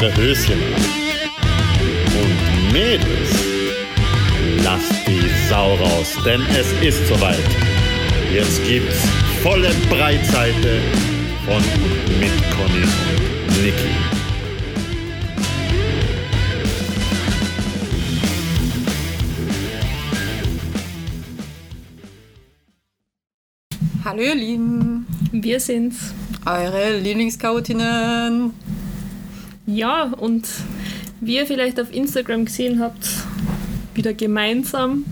Eure Höschen an. Und Mädels, lasst die Sau raus, denn es ist soweit. Jetzt gibt's volle Breitseite von und mit Conny und Niki. Hallo ihr Lieben, Wir sind's. eure Lieblingschaotinnen. Ja, und wie ihr vielleicht auf Instagram gesehen habt, wieder gemeinsam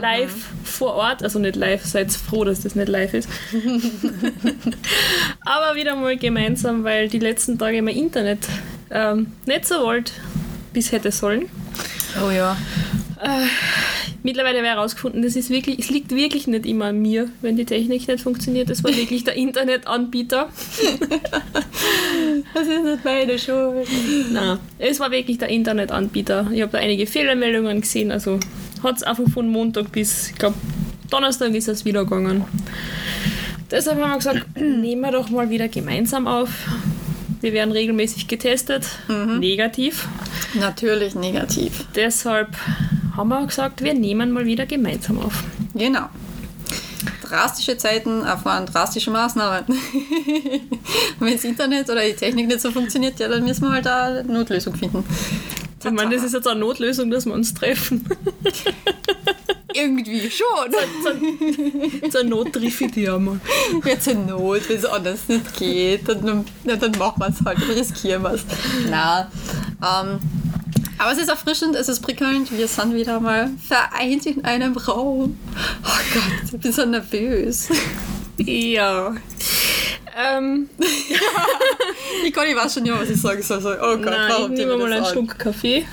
live vor Ort. Also nicht live, seid froh, dass das nicht live ist. Aber wieder mal gemeinsam, weil die letzten Tage mein Internet ähm, nicht so wollt, wie es hätte sollen. Oh ja. Mittlerweile habe ich herausgefunden, das ist wirklich, es liegt wirklich nicht immer an mir, wenn die Technik nicht funktioniert. Das war wirklich der Internetanbieter. Das ist nicht meine Schuld. Nein, es war wirklich der Internetanbieter. Ich habe da einige Fehlermeldungen gesehen. Also hat es einfach von Montag bis, ich glaube, Donnerstag ist es wieder gegangen. Deshalb haben wir gesagt, nehmen wir doch mal wieder gemeinsam auf. Wir werden regelmäßig getestet, negativ. Natürlich negativ. Deshalb haben wir gesagt, wir nehmen mal wieder gemeinsam auf. Genau. Drastische Zeiten erfahren drastische Maßnahmen. Wenn das Internet oder die Technik nicht so funktioniert, ja, dann müssen wir halt da eine Notlösung finden. Ich meine, das ist jetzt eine Notlösung, dass wir uns treffen. irgendwie schon. Jetzt eine Nottriffe, die einmal. Jetzt in Not, wenn es anders nicht geht, dann, dann machen wir es halt, dann riskieren wir es. Na, ähm, aber es ist erfrischend, es ist prickelnd. Wir sind wieder mal vereint in einem Raum. Oh Gott, ich bin so nervös. Ja. Ähm, Ich kann, ich weiß schon nicht mehr, was ich sagen soll. So, Oh Gott, nein, ich warum tun nehme wir mal einen? Schluck Kaffee.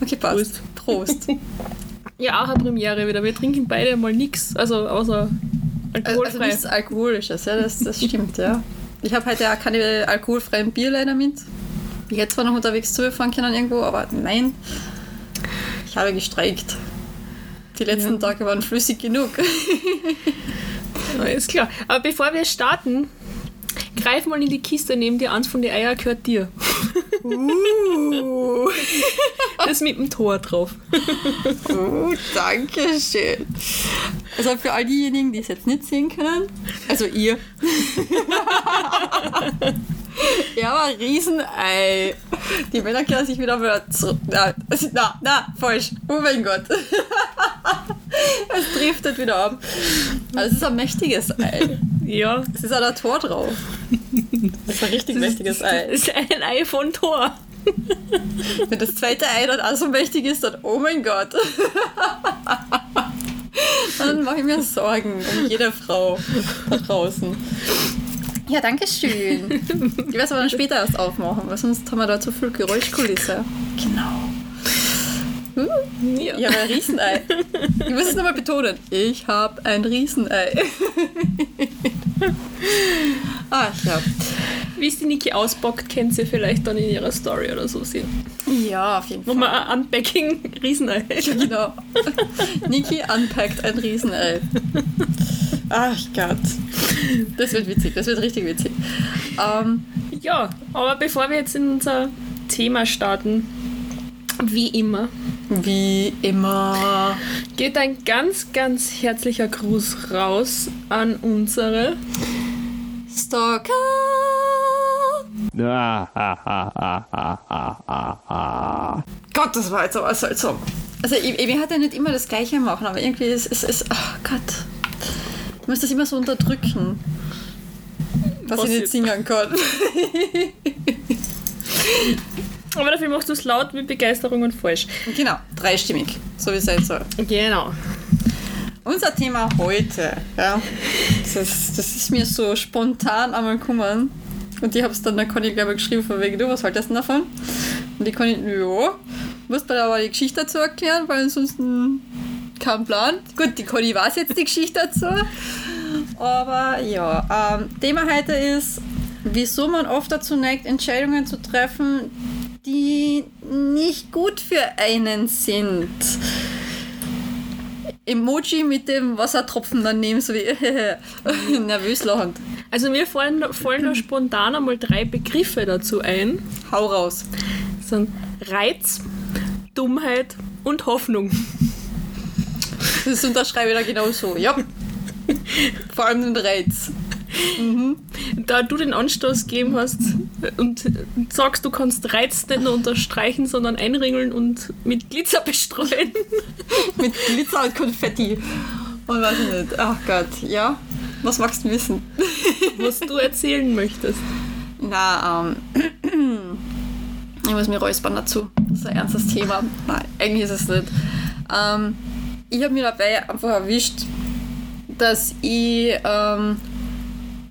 Okay, passt. Prost. Ja, auch eine Premiere wieder. Wir trinken beide mal nichts, also außer Also, also alkoholfrei. nichts Alkoholisches, ja, das, das stimmt, ja. Ich habe heute auch keine alkoholfreien Bier leider mit. Ich hätte zwar noch unterwegs zugefahren können irgendwo, aber nein. Ich habe gestreikt. Die letzten Tage waren flüssig genug. ja, ist klar. Aber bevor wir starten, greif mal in die Kiste neben dir. Eins von den Eier gehört dir. Uh, Das mit dem Tor drauf. uh, danke schön. Also für all diejenigen, die es jetzt nicht sehen können, also ihr. Ja, aber ein Riesenei. Die Männer können sich wieder mal zurück. Na, na, na, falsch. Oh mein Gott. es driftet wieder ab. Also es ist ein mächtiges Ei. Ja. Es ist auch ein Tor drauf. Das ist ein richtig mächtiges Ei. Das ist ein Ei von Tor. Wenn das zweite Ei dann auch so mächtig ist, dann oh mein Gott. dann mache ich mir Sorgen um jede Frau da draußen. Ja, danke schön. Ich werde es aber dann später erst aufmachen, weil sonst haben wir da zu viel Geräuschkulisse. Genau. Ja. Ich habe ein Riesenei. Ich muss es nochmal betonen. Ich habe ein Riesenei. Ach ja. Wie es die Niki auspackt, kennt ihr vielleicht dann in ihrer Story oder so sehen. Ja, auf jeden Fall. Nochmal ein Unpacking Riesenei. Ja, genau. Niki unpackt ein Riesenei. Ach Gott. Das wird witzig, das wird richtig witzig. Ähm, Ja, aber bevor wir jetzt in unser Thema starten, wie immer, wie immer. geht ein ganz, ganz herzlicher Gruß raus an unsere Stalker. Gott, das war jetzt aber seltsam. Also, ich, ich halt ja nicht immer das Gleiche machen, aber irgendwie ist es. Ist, oh Gott. Ich muss das immer so unterdrücken. Was, Was ich nicht singen kann. Aber dafür machst du es laut mit Begeisterung und falsch. genau, dreistimmig, so wie es sein soll. Genau. Unser Thema heute, ja, das, ist- das ist mir so spontan einmal gekommen. Und ich habe es dann der Conny, glaube ich, geschrieben, von wegen, du, was haltest du davon? Und die Conny, ja, musst mir aber die Geschichte dazu erklären, weil ansonsten kein Plan. Gut, die Conny weiß jetzt die Geschichte dazu. Aber ja, ähm, Thema heute ist, wieso man oft dazu neigt, Entscheidungen zu treffen, die nicht gut für einen sind. Emoji mit dem Wassertropfen daneben, so wie nervös lachend. Also mir fallen, fallen da spontan einmal drei Begriffe dazu ein. Hau raus. Das sind Reiz, Dummheit und Hoffnung. Das unterschreibe ich da genau so. Ja. Vor allem den Reiz. Da du den Anstoß gegeben hast und sagst, du kannst Reiz nicht nur unterstreichen, sondern einringeln und mit Glitzer bestreuen. Mit Glitzer und Konfetti. Und weiß ich nicht. Ach Gott, ja. Was magst du wissen? was du erzählen möchtest. Na, ähm. Ich muss mir räuspern dazu. Das ist ein ernstes Thema. Nein, eigentlich ist es nicht. Ähm, ich habe mir dabei einfach erwischt, dass ich ähm,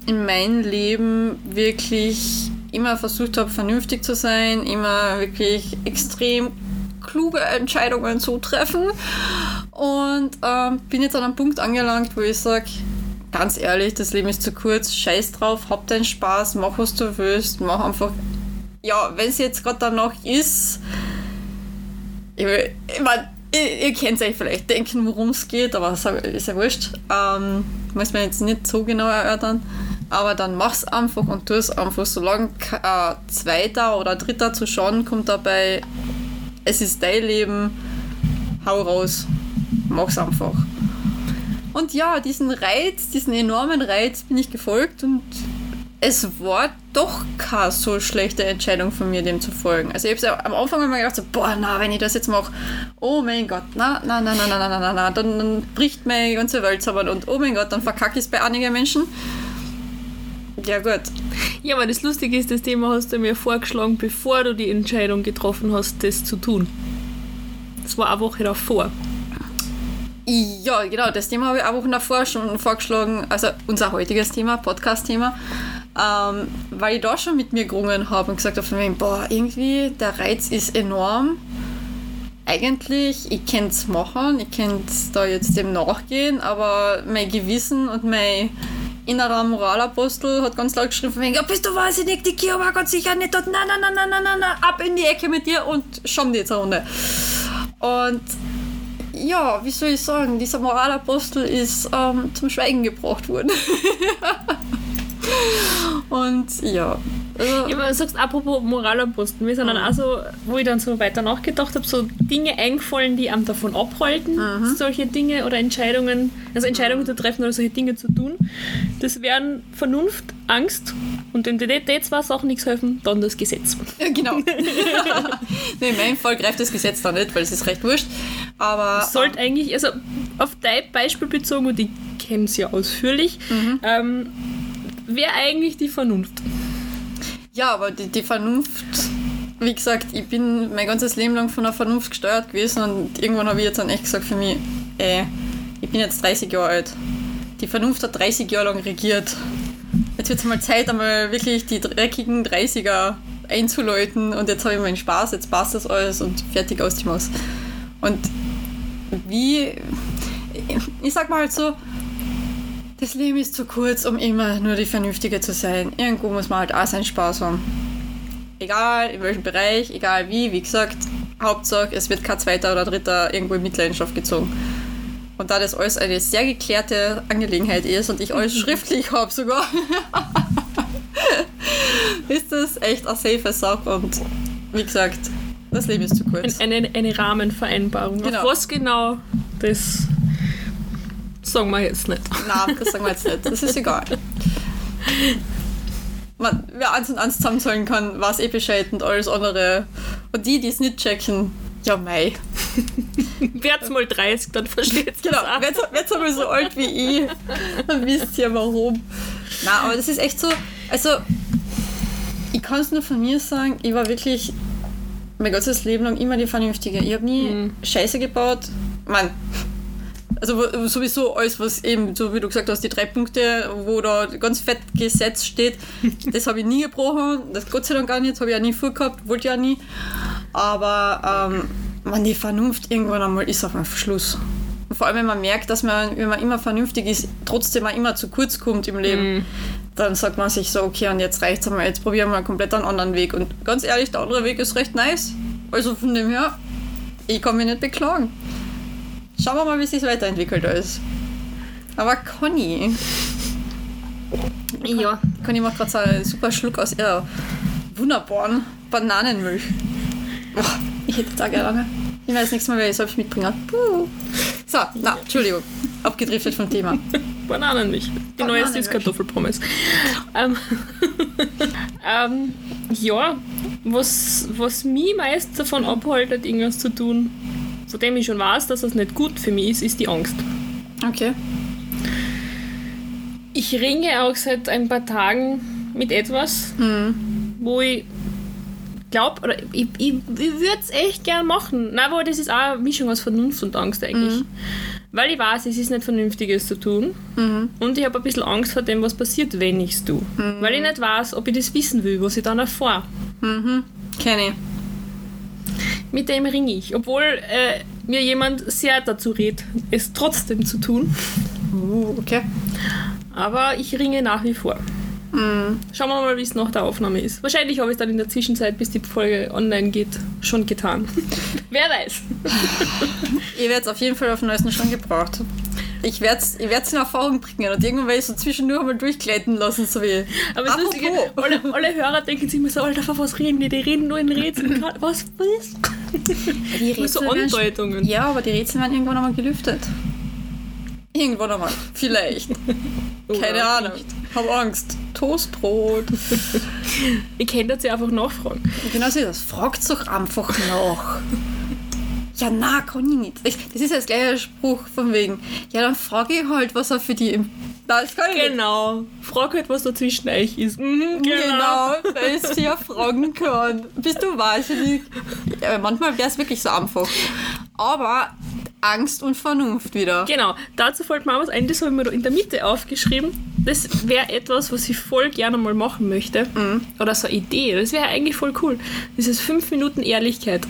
in meinem Leben wirklich immer versucht habe, vernünftig zu sein, immer wirklich extrem kluge Entscheidungen zu treffen. Und ähm, bin jetzt an einem Punkt angelangt, wo ich sage, ganz ehrlich, das Leben ist zu kurz, scheiß drauf, hab deinen Spaß, mach was du willst, mach einfach, ja, wenn es jetzt gerade danach ist, ich, will- ich mein, ihr, ihr könnt euch vielleicht denken, worum es geht, aber ist ja wurscht. Ähm, muss man jetzt nicht so genau erörtern. Aber dann mach's einfach und tu es einfach, solange äh, zweiter oder dritter zu schauen kommt dabei, es ist dein Leben, hau raus, mach's einfach. Und ja, diesen Reiz, diesen enormen Reiz bin ich gefolgt und es war doch keine so schlechte Entscheidung von mir, dem zu folgen. Also ich habe am Anfang immer gedacht, so, boah, na, wenn ich das jetzt mache, oh mein Gott, na, na, na, na, na, na, na, na, na, dann, dann bricht meine ganze Welt zusammen und oh mein Gott, dann verkacke ich es bei einigen Menschen. Ja gut, Ja, aber das Lustige ist, das Thema hast du mir vorgeschlagen, bevor du die Entscheidung getroffen hast, das zu tun. Das war eine Woche davor. Ja, genau, das Thema habe ich auch Wochen davor schon vorgeschlagen, also unser heutiges Thema, Podcast-Thema, ähm, weil ich da schon mit mir gerungen habe und gesagt habe, boah, irgendwie der Reiz ist enorm. Eigentlich, ich könnte es machen, ich könnte da jetzt dem nachgehen, aber mein Gewissen und mein innerer Moralapostel hat ganz laut geschrieben, wegen, bist du wahnsinnig, die Kia war ganz sicher nicht dort, na, na, na, na, na, na, na, ab in die Ecke mit dir und schon eine Runde. Und ja, wie soll ich sagen, dieser Moralapostel ist ähm, zum Schweigen gebracht worden. Und ja. Also, Ja, aber du sagst, apropos Moralapostel, mir sind dann auch so, wo ich dann so weiter nachgedacht habe, so Dinge eingefallen, die einem davon abhalten, solche Dinge oder Entscheidungen, also Entscheidungen zu treffen oder solche Dinge zu tun. Das wären Vernunft, Angst und wenn dir die zwei Sachen nichts helfen, dann das Gesetz. genau. nee, in meinem Fall greift das Gesetz da nicht, weil es ist recht wurscht. Aber Sollte eigentlich, also auf dein Beispiel bezogen, und ich kenne es ja ausführlich, ähm, wäre eigentlich die Vernunft. ja, aber die, die Vernunft, wie gesagt, ich bin mein ganzes Leben lang von der Vernunft gesteuert gewesen und irgendwann habe ich jetzt dann echt gesagt für mich, ey, ich bin jetzt 30 Jahre alt. Die Vernunft hat 30 Jahre lang regiert. Jetzt wird es mal Zeit, einmal wirklich die dreckigen 30er einzuläuten und jetzt habe ich meinen Spaß, jetzt passt das alles und fertig aus die Maus. Und wie, ich sag mal halt so, das Leben ist zu kurz, um immer nur die Vernünftige zu sein. Irgendwo muss man halt auch seinen Spaß haben. Egal in welchem Bereich, egal wie, wie gesagt, Hauptsache es wird kein zweiter oder dritter irgendwo in Mitleidenschaft gezogen. Und da das alles eine sehr geklärte Angelegenheit ist und ich alles schriftlich habe sogar, ist das echt eine safe Sache und wie gesagt, das Leben ist zu kurz. Eine, eine Rahmenvereinbarung. Genau. Auf was genau, das sagen wir jetzt nicht. Nein, das sagen wir jetzt nicht. Das ist egal. Man, wer eins und eins zusammenzahlen kann, weiß eh Bescheid und alles andere. Und die, die es nicht checken, ja mei. Werd's mal 30, dann versteht's Genau, werd's, werd's einmal so alt wie ich, dann wisst ihr warum. Na, aber das ist echt so, also ich kann es nur von mir sagen, ich war wirklich mein ganzes Leben lang immer die Vernünftige. Ich habe nie Scheiße gebaut. Man, also sowieso alles, was eben, so wie du gesagt hast, die drei Punkte, wo da ganz fett Gesetz steht, das habe ich nie gebrochen. Das Gott sei Dank gar nicht, das habe ich auch nie vorgehabt, wollte auch nie. Aber ähm, man, die Vernunft irgendwann einmal ist auf einen Schluss. Und vor allem, wenn man merkt, dass man, wenn man immer vernünftig ist, trotzdem auch immer zu kurz kommt im Leben, dann sagt man sich so, okay, und jetzt reicht's einmal, jetzt probieren wir einen komplett einen anderen Weg. Und ganz ehrlich, der andere Weg ist recht nice. Also von dem her, ich kann mich nicht beklagen. Schauen wir mal, wie es sich weiterentwickelt alles. Aber Conny, Ja. Conny macht gerade so einen super Schluck aus ihrer wunderbaren Bananenmilch. Oh, ich hätte da gerne. Ich weiß nächstes Mal, wer ich selbst mitbringen. Puh. So, na, Entschuldigung. Abgedriftet vom Thema. Bananenmilch. Die neue Bananenmilch. Süßkartoffelpommes. ähm, ähm, ja, was, was mich meist davon abhaltet, irgendwas zu tun, von dem ich schon weiß, dass das nicht gut für mich ist, ist die Angst. Okay. Ich ringe auch seit ein paar Tagen mit etwas, wo ich glaube, oder ich, ich, ich würde es echt gern machen. Nein, aber das ist auch eine Mischung aus Vernunft und Angst eigentlich. Weil ich weiß, es ist nicht Vernünftiges zu tun. Und ich habe ein bisschen Angst vor dem, was passiert, wenn ich es tue. Weil ich nicht weiß, ob ich das wissen will, was ich dann erfahre. Kenny. Mit dem ringe ich. Obwohl äh, mir jemand sehr dazu rät, es trotzdem zu tun. Uh, okay. Aber ich ringe nach wie vor. Schauen wir mal, wie es nach der Aufnahme ist. Wahrscheinlich habe ich es dann in der Zwischenzeit, bis die Folge online geht, schon getan. Wer weiß. Ihr werdet auf jeden Fall auf den neuesten Stand gebraucht. Ich werde es ich werd's in Erfahrung bringen und irgendwann werde ich so zwischendurch mal durchgleiten lassen, so wie. Aber das Apropos. Lustige, alle, alle Hörer denken sich immer so, Alter, was reden die? Die reden nur in Rätseln. Was? Was? Die so Rätsel werden- Andeutungen. Ja, aber die Rätsel werden irgendwann einmal gelüftet. Irgendwann einmal. Vielleicht. Keine Oder Ahnung. Hab Angst. Toastbrot. Ich kann das ja einfach nachfragen. genau so ist das. Fragt doch einfach nach. Ja, na, kann ich nicht. Ich, das ist ja das gleiche Spruch von wegen. Ja, dann frage ich halt, was er für die. im- das kann ich nicht. Genau. Frag halt, was da zwischen euch ist. Mhm, Genau, weil ich sie ja fragen kann. Bist du wahnsinnig? Ja, manchmal wäre es wirklich so einfach. Aber Angst und Vernunft wieder. Genau, dazu fällt mir auch was ein, das habe ich mir da in der Mitte aufgeschrieben. Das wäre etwas, was ich voll gerne mal machen möchte. Oder so eine Idee. Das wäre eigentlich voll cool. Dieses 5 Minuten Ehrlichkeit.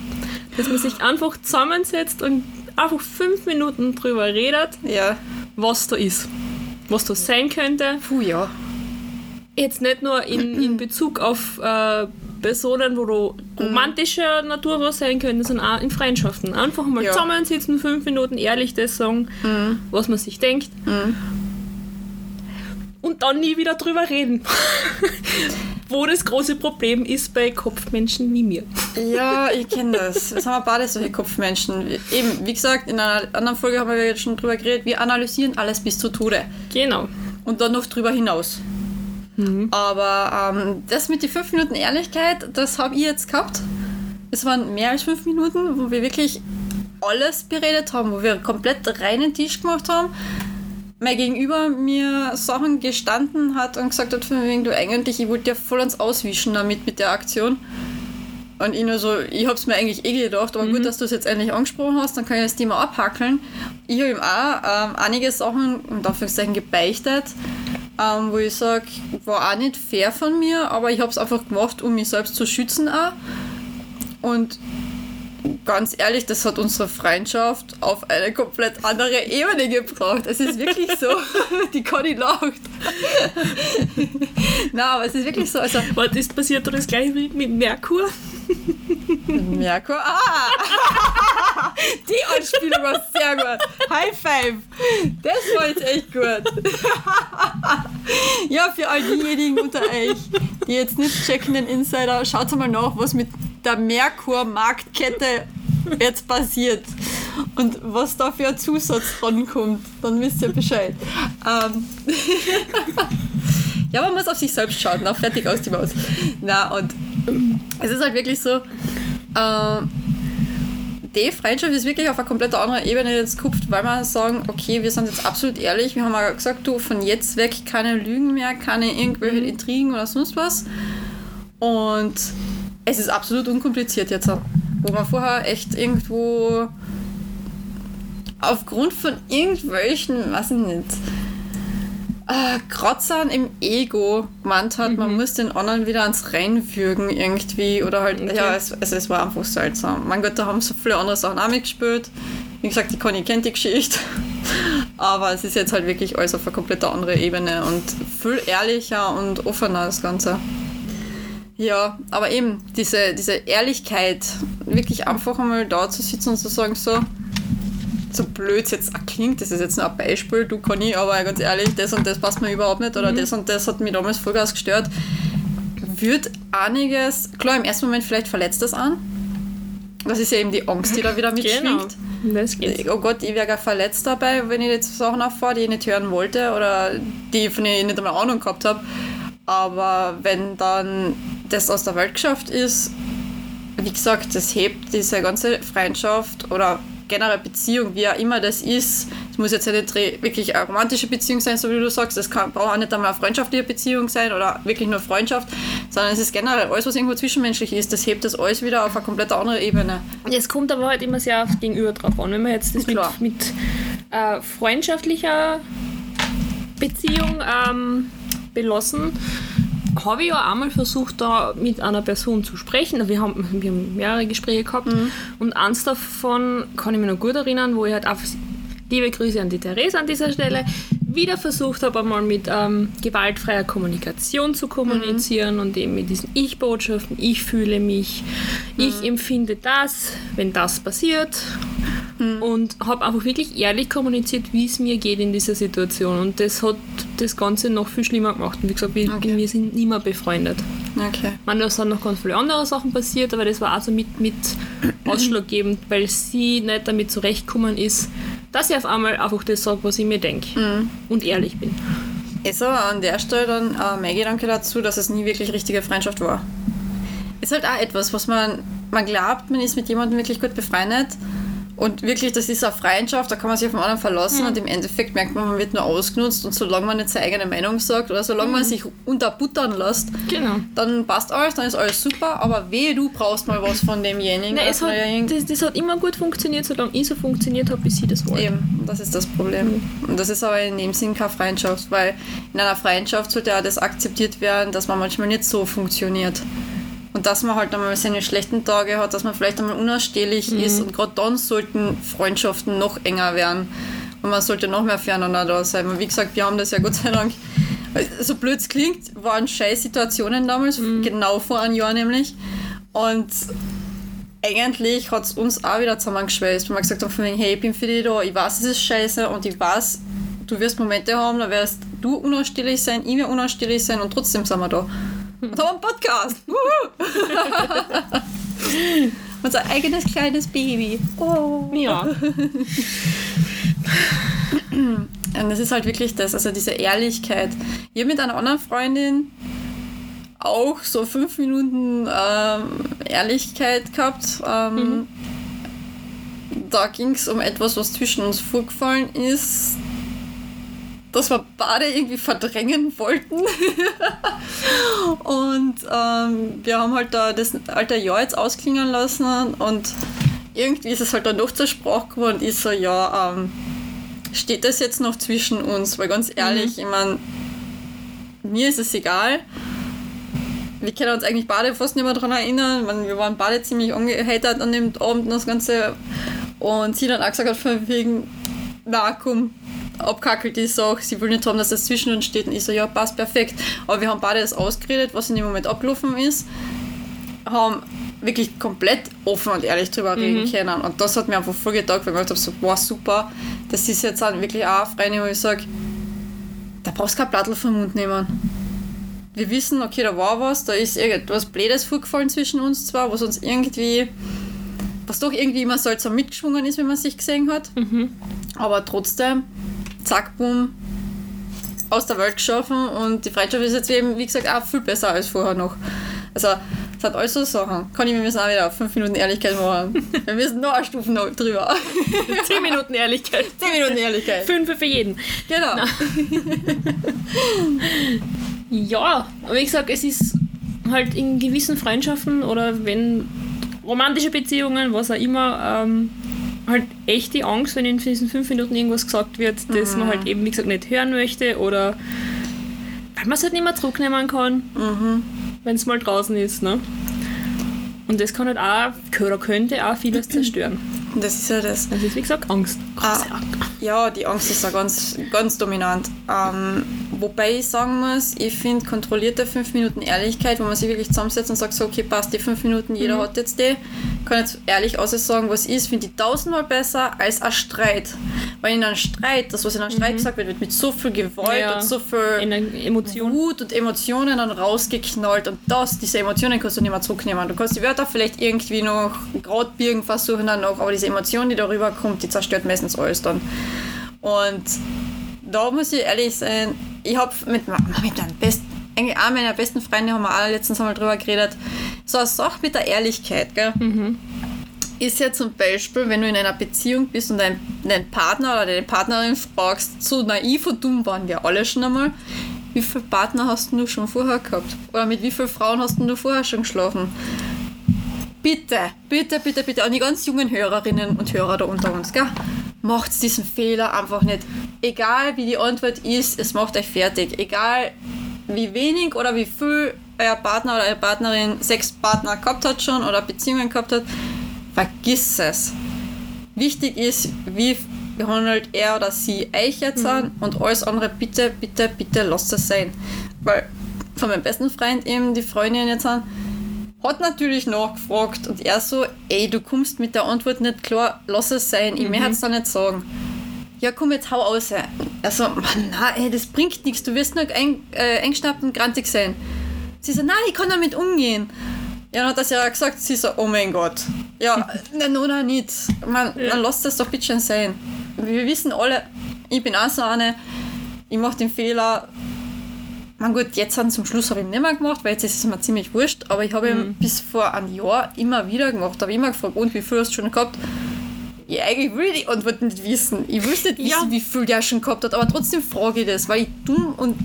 Dass man sich einfach zusammensetzt und einfach 5 Minuten drüber redet, Ja. was da ist. Was da sein könnte. Puh, ja. Jetzt nicht nur in, in Bezug auf äh, Personen, wo du romantischer Natur was sein könnte, sondern auch in Freundschaften. Einfach mal Ja. zusammensitzen, fünf Minuten ehrlich das sagen, was man sich denkt. Und dann nie wieder drüber reden. wo das große Problem ist bei Kopfmenschen wie mir. Ja, ich kenne das. Das haben wir beide solche Kopfmenschen. Eben, wie gesagt, in einer anderen Folge haben wir jetzt schon drüber geredet, wir analysieren alles bis zu Tode. Genau. Und dann noch drüber hinaus. Aber ähm, das mit die fünf Minuten Ehrlichkeit, das habe ich jetzt gehabt. Es waren mehr als fünf Minuten, wo wir wirklich alles beredet haben, wo wir komplett reinen Tisch gemacht haben. Mein Gegenüber mir Sachen gestanden hat und gesagt hat, von wegen, du eigentlich, ich wollte dir voll ans Auswischen damit mit der Aktion. Und ich nur so, ich hab's mir eigentlich eh gedacht, aber gut, dass du es jetzt endlich angesprochen hast, dann kann ich das Thema abhackeln. Ich habe ihm auch ähm, einige Sachen, unter Anführungszeichen, gebeichtet, ähm, wo ich sage, war auch nicht fair von mir, aber ich habe es einfach gemacht, um mich selbst zu schützen auch. Und ganz ehrlich, das hat unsere Freundschaft auf eine komplett andere Ebene gebracht. Es ist wirklich so, die Conny lacht. Na, aber es ist wirklich so, also Was ist passiert da das gleiche mit Merkur? Merkur. Ah! Die Anspielung war sehr gut. High five. Das war jetzt echt gut. Ja, für all diejenigen unter euch, die jetzt nicht checken den Insider, schaut mal nach, was mit der Merkur-Marktkette jetzt passiert. Und was da für ein Zusatz rankommt, dann wisst ihr Bescheid. Ähm. Ja, man muss auf sich selbst schauen, na, fertig aus die Maus. Na, und es ist halt wirklich so, äh, die Freundschaft ist wirklich auf eine komplett andere Ebene jetzt gekupft, weil wir sagen, okay, wir sind jetzt absolut ehrlich, wir haben auch gesagt, du, von jetzt weg keine Lügen mehr, keine irgendwelche Intrigen oder sonst was. Und es ist absolut unkompliziert jetzt, wo man vorher echt irgendwo aufgrund von irgendwelchen, ich nicht, äh, Kratzern im Ego gemeint hat, man muss den anderen wieder ans Reinwürgen irgendwie oder halt, Okay. ja, es, also es war einfach seltsam. Mein Gott, da haben so viele andere Sachen auch mitgespielt. Wie gesagt, die Conny kennt die Geschichte. Aber es ist jetzt halt wirklich alles auf eine komplett andere Ebene und viel ehrlicher und offener das Ganze. Ja, aber eben diese, diese Ehrlichkeit, wirklich einfach einmal da zu sitzen und zu sagen, so, so blöd es jetzt klingt, das ist jetzt nur ein Beispiel, du Conny, aber ganz ehrlich, das und das passt mir überhaupt nicht oder das und das hat mich damals Vollgas gestört, wird einiges, klar, im ersten Moment vielleicht verletzt das an. Das ist ja eben die Angst, die da wieder mitschwingt. Genau. Das geht's. Oh Gott, ich wäre gar verletzt dabei, wenn ich jetzt Sachen auffahre, die ich nicht hören wollte oder die von denen ich nicht einmal Ahnung gehabt habe. Aber wenn dann das aus der Welt geschafft ist, wie gesagt, das hebt diese ganze Freundschaft oder generell Beziehung, wie auch immer das ist. Es muss jetzt nicht wirklich eine romantische Beziehung sein, so wie du sagst. Es kann, braucht auch nicht einmal eine freundschaftliche Beziehung sein oder wirklich nur Freundschaft, sondern es ist generell alles, was irgendwo zwischenmenschlich ist. Das hebt das alles wieder auf eine komplett andere Ebene. Es kommt aber halt immer sehr aufs Gegenüber drauf an. Wenn wir jetzt das mit, Klar. mit äh, freundschaftlicher Beziehung ähm, belassen, habe ich ja einmal versucht, da mit einer Person zu sprechen. Wir haben, wir haben mehrere Gespräche gehabt. Und eins davon kann ich mich noch gut erinnern, wo ich halt auf liebe Grüße an die Therese an dieser Stelle, wieder versucht habe, einmal mit ähm, gewaltfreier Kommunikation zu kommunizieren und eben mit diesen Ich-Botschaften, ich fühle mich, ich empfinde das, wenn das passiert. Und habe einfach wirklich ehrlich kommuniziert, wie es mir geht in dieser Situation. Und das hat das Ganze noch viel schlimmer gemacht und wie gesagt, wir, Okay. wir sind nicht mehr befreundet. Okay. Ich meine, da sind noch ganz viele andere Sachen passiert, aber das war also mit, mit ausschlaggebend, weil sie nicht damit zurechtgekommen ist, dass ich auf einmal einfach das sage, was ich mir denke und ehrlich bin. Ist aber an der Stelle dann äh, mein Gedanke dazu, dass es nie wirklich richtige Freundschaft war. Ist halt auch etwas, was man, man glaubt, man ist mit jemandem wirklich gut befreundet und wirklich, das ist eine Freundschaft, da kann man sich auf den anderen verlassen und im Endeffekt merkt man, man wird nur ausgenutzt und solange man nicht seine eigene Meinung sagt oder solange man sich unterbuttern lässt, Genau. dann passt alles, dann ist alles super, aber wehe, du brauchst mal was von demjenigen. Nein, es hat, das, das hat immer gut funktioniert, solange ich so funktioniert habe, wie sie das wollte. Eben, das ist das Problem. Und das ist aber in dem Sinn keine Freundschaft, weil in einer Freundschaft sollte ja das akzeptiert werden, dass man manchmal nicht so funktioniert. Und dass man halt einmal seine schlechten Tage hat, dass man vielleicht einmal unausstehlich ist und gerade dann sollten Freundschaften noch enger werden. Und man sollte noch mehr füreinander da sein. Und wie gesagt, wir haben das ja Gott sei Dank, so blöd es klingt, waren scheiß Situationen damals, genau vor einem Jahr nämlich. Und eigentlich hat es uns auch wieder zusammengeschweißt, weil wir gesagt haben, von wegen, hey, ich bin für dich da, ich weiß, es ist scheiße und ich weiß, du wirst Momente haben, da wirst du unausstehlich sein, ich werde unausstehlich sein und trotzdem sind wir da. Einen Podcast. Unser eigenes kleines Baby. Oh. Ja. Und das ist halt wirklich das, also diese Ehrlichkeit. Ich habe mit einer anderen Freundin auch so fünf Minuten ähm, Ehrlichkeit gehabt. Ähm, Da ging es um etwas, was zwischen uns vorgefallen ist, das wir beide irgendwie verdrängen wollten. und ähm, wir haben halt da das alte Jahr jetzt ausklingen lassen und irgendwie ist es halt dann doch zur Sprache gekommen und ich so, ja, ähm, steht das jetzt noch zwischen uns? Weil ganz ehrlich, ich meine, mir ist es egal. Wir können uns eigentlich beide fast nicht mehr daran erinnern. Meine, wir waren beide ziemlich angehatert an dem Abend und das Ganze. Und sie dann auch gesagt hat, von wegen, na komm, abkackelt die Sache, sie will nicht haben, dass das zwischen uns steht. Und ich so, ja, passt perfekt. Aber wir haben beide das ausgeredet, was in dem Moment abgelaufen ist. Haben wirklich komplett offen und ehrlich drüber reden können. Und das hat mir einfach voll getaugt, weil ich gedacht habe, so, boah, super. Das ist jetzt auch wirklich auch eine wo ich sage, da brauchst du kein Plattel vom Mund nehmen. Wir wissen, okay, da war was, da ist irgendwas Blödes vorgefallen zwischen uns zwar, was uns irgendwie, was doch irgendwie immer seltsam mitgeschwungen ist, wenn man sich gesehen hat. Aber trotzdem, zack, boom, aus der Welt geschaffen und die Freundschaft ist jetzt eben, wie gesagt, auch viel besser als vorher noch. Also, es hat alles so Sachen. Conny, wir müssen auch wieder auf 5 Minuten Ehrlichkeit machen. Wir müssen noch eine Stufe noch drüber. 10 Minuten Ehrlichkeit. 10 Minuten Ehrlichkeit. Fünf für jeden. Genau. Ja, aber wie gesagt, es ist halt in gewissen Freundschaften oder wenn romantische Beziehungen, was auch immer, ähm, halt echt die Angst, wenn in diesen fünf Minuten irgendwas gesagt wird, das man halt eben, wie gesagt, nicht hören möchte oder weil man es halt nicht mehr zurücknehmen kann, wenn es mal draußen ist. Ne? Und das kann halt auch, oder könnte auch vieles zerstören. Und das ist ja das. Das ist, wie gesagt, Angst. Ah, ja, die Angst ist da ganz, ganz dominant. Ähm, wobei ich sagen muss, ich finde kontrollierte 5 Minuten Ehrlichkeit, wo man sich wirklich zusammensetzt und sagt, so, okay, passt, die 5 Minuten, jeder hat jetzt die, kann jetzt ehrlich aus sagen, was ist, finde ich tausendmal besser als ein Streit. Weil in einem Streit, das, was in einem Streit gesagt wird, wird mit so viel Gewalt Ja. und so viel Emotion. Wut und Emotionen dann rausgeknallt und das, diese Emotionen kannst du nicht mehr zurücknehmen. Du kannst die Wörter vielleicht irgendwie noch gerade birgen versuchen dann noch, aber diese Emotion, die darüber kommt, die zerstört meistens alles dann. Und da muss ich ehrlich sein, ich habe mit, mit meinen besten, eigentlich auch meiner besten Freunde haben wir auch letztens einmal drüber geredet, so eine Sache mit der Ehrlichkeit, gell? Ist ja zum Beispiel, wenn du in einer Beziehung bist und deinen, deinen Partner oder deine Partnerin fragst, so naiv und dumm waren wir alle schon einmal, wie viele Partner hast du schon vorher gehabt? Oder mit wie vielen Frauen hast du vorher schon geschlafen? Bitte, bitte, bitte, bitte, an die ganz jungen Hörerinnen und Hörer da unter uns, gell? Macht diesen Fehler einfach nicht. Egal wie die Antwort ist, es macht euch fertig. Egal wie wenig oder wie viel euer Partner oder eure Partnerin Sexpartner gehabt hat schon oder Beziehungen gehabt hat, vergiss es. Wichtig ist, wie behandelt er oder sie euch jetzt an und alles andere bitte, bitte, bitte lasst es sein. Weil von meinem besten Freund eben die Freundin jetzt an, hat natürlich nachgefragt und er so, ey, du kommst mit der Antwort nicht klar, lass es sein, ich möchte es da nicht sagen. Ja, komm, jetzt hau aus. Er so, Mann, nein, ey, das bringt nichts, du wirst nur ein, äh, eingeschnappt und grantig sein. Sie so, nein, ich kann damit umgehen. Ja, dann hat das ja gesagt, sie so, oh mein Gott. Ja, nein, oder nicht. Man, Ja. Dann lasst das doch bitte schon sein. Wir wissen alle, ich bin auch so eine, ich mache den Fehler, mein gut, jetzt dann zum Schluss habe ich ihn nicht mehr gemacht, weil jetzt ist es mir ziemlich wurscht, aber ich habe ihn bis vor einem Jahr immer wieder gemacht. Da habe ich immer gefragt, und wie viel hast du schon gehabt? Ja, eigentlich will ich die Antwort nicht wissen. Ich will nicht wissen, Ja. wie viel der schon gehabt hat, aber trotzdem frage ich das, weil ich dumm und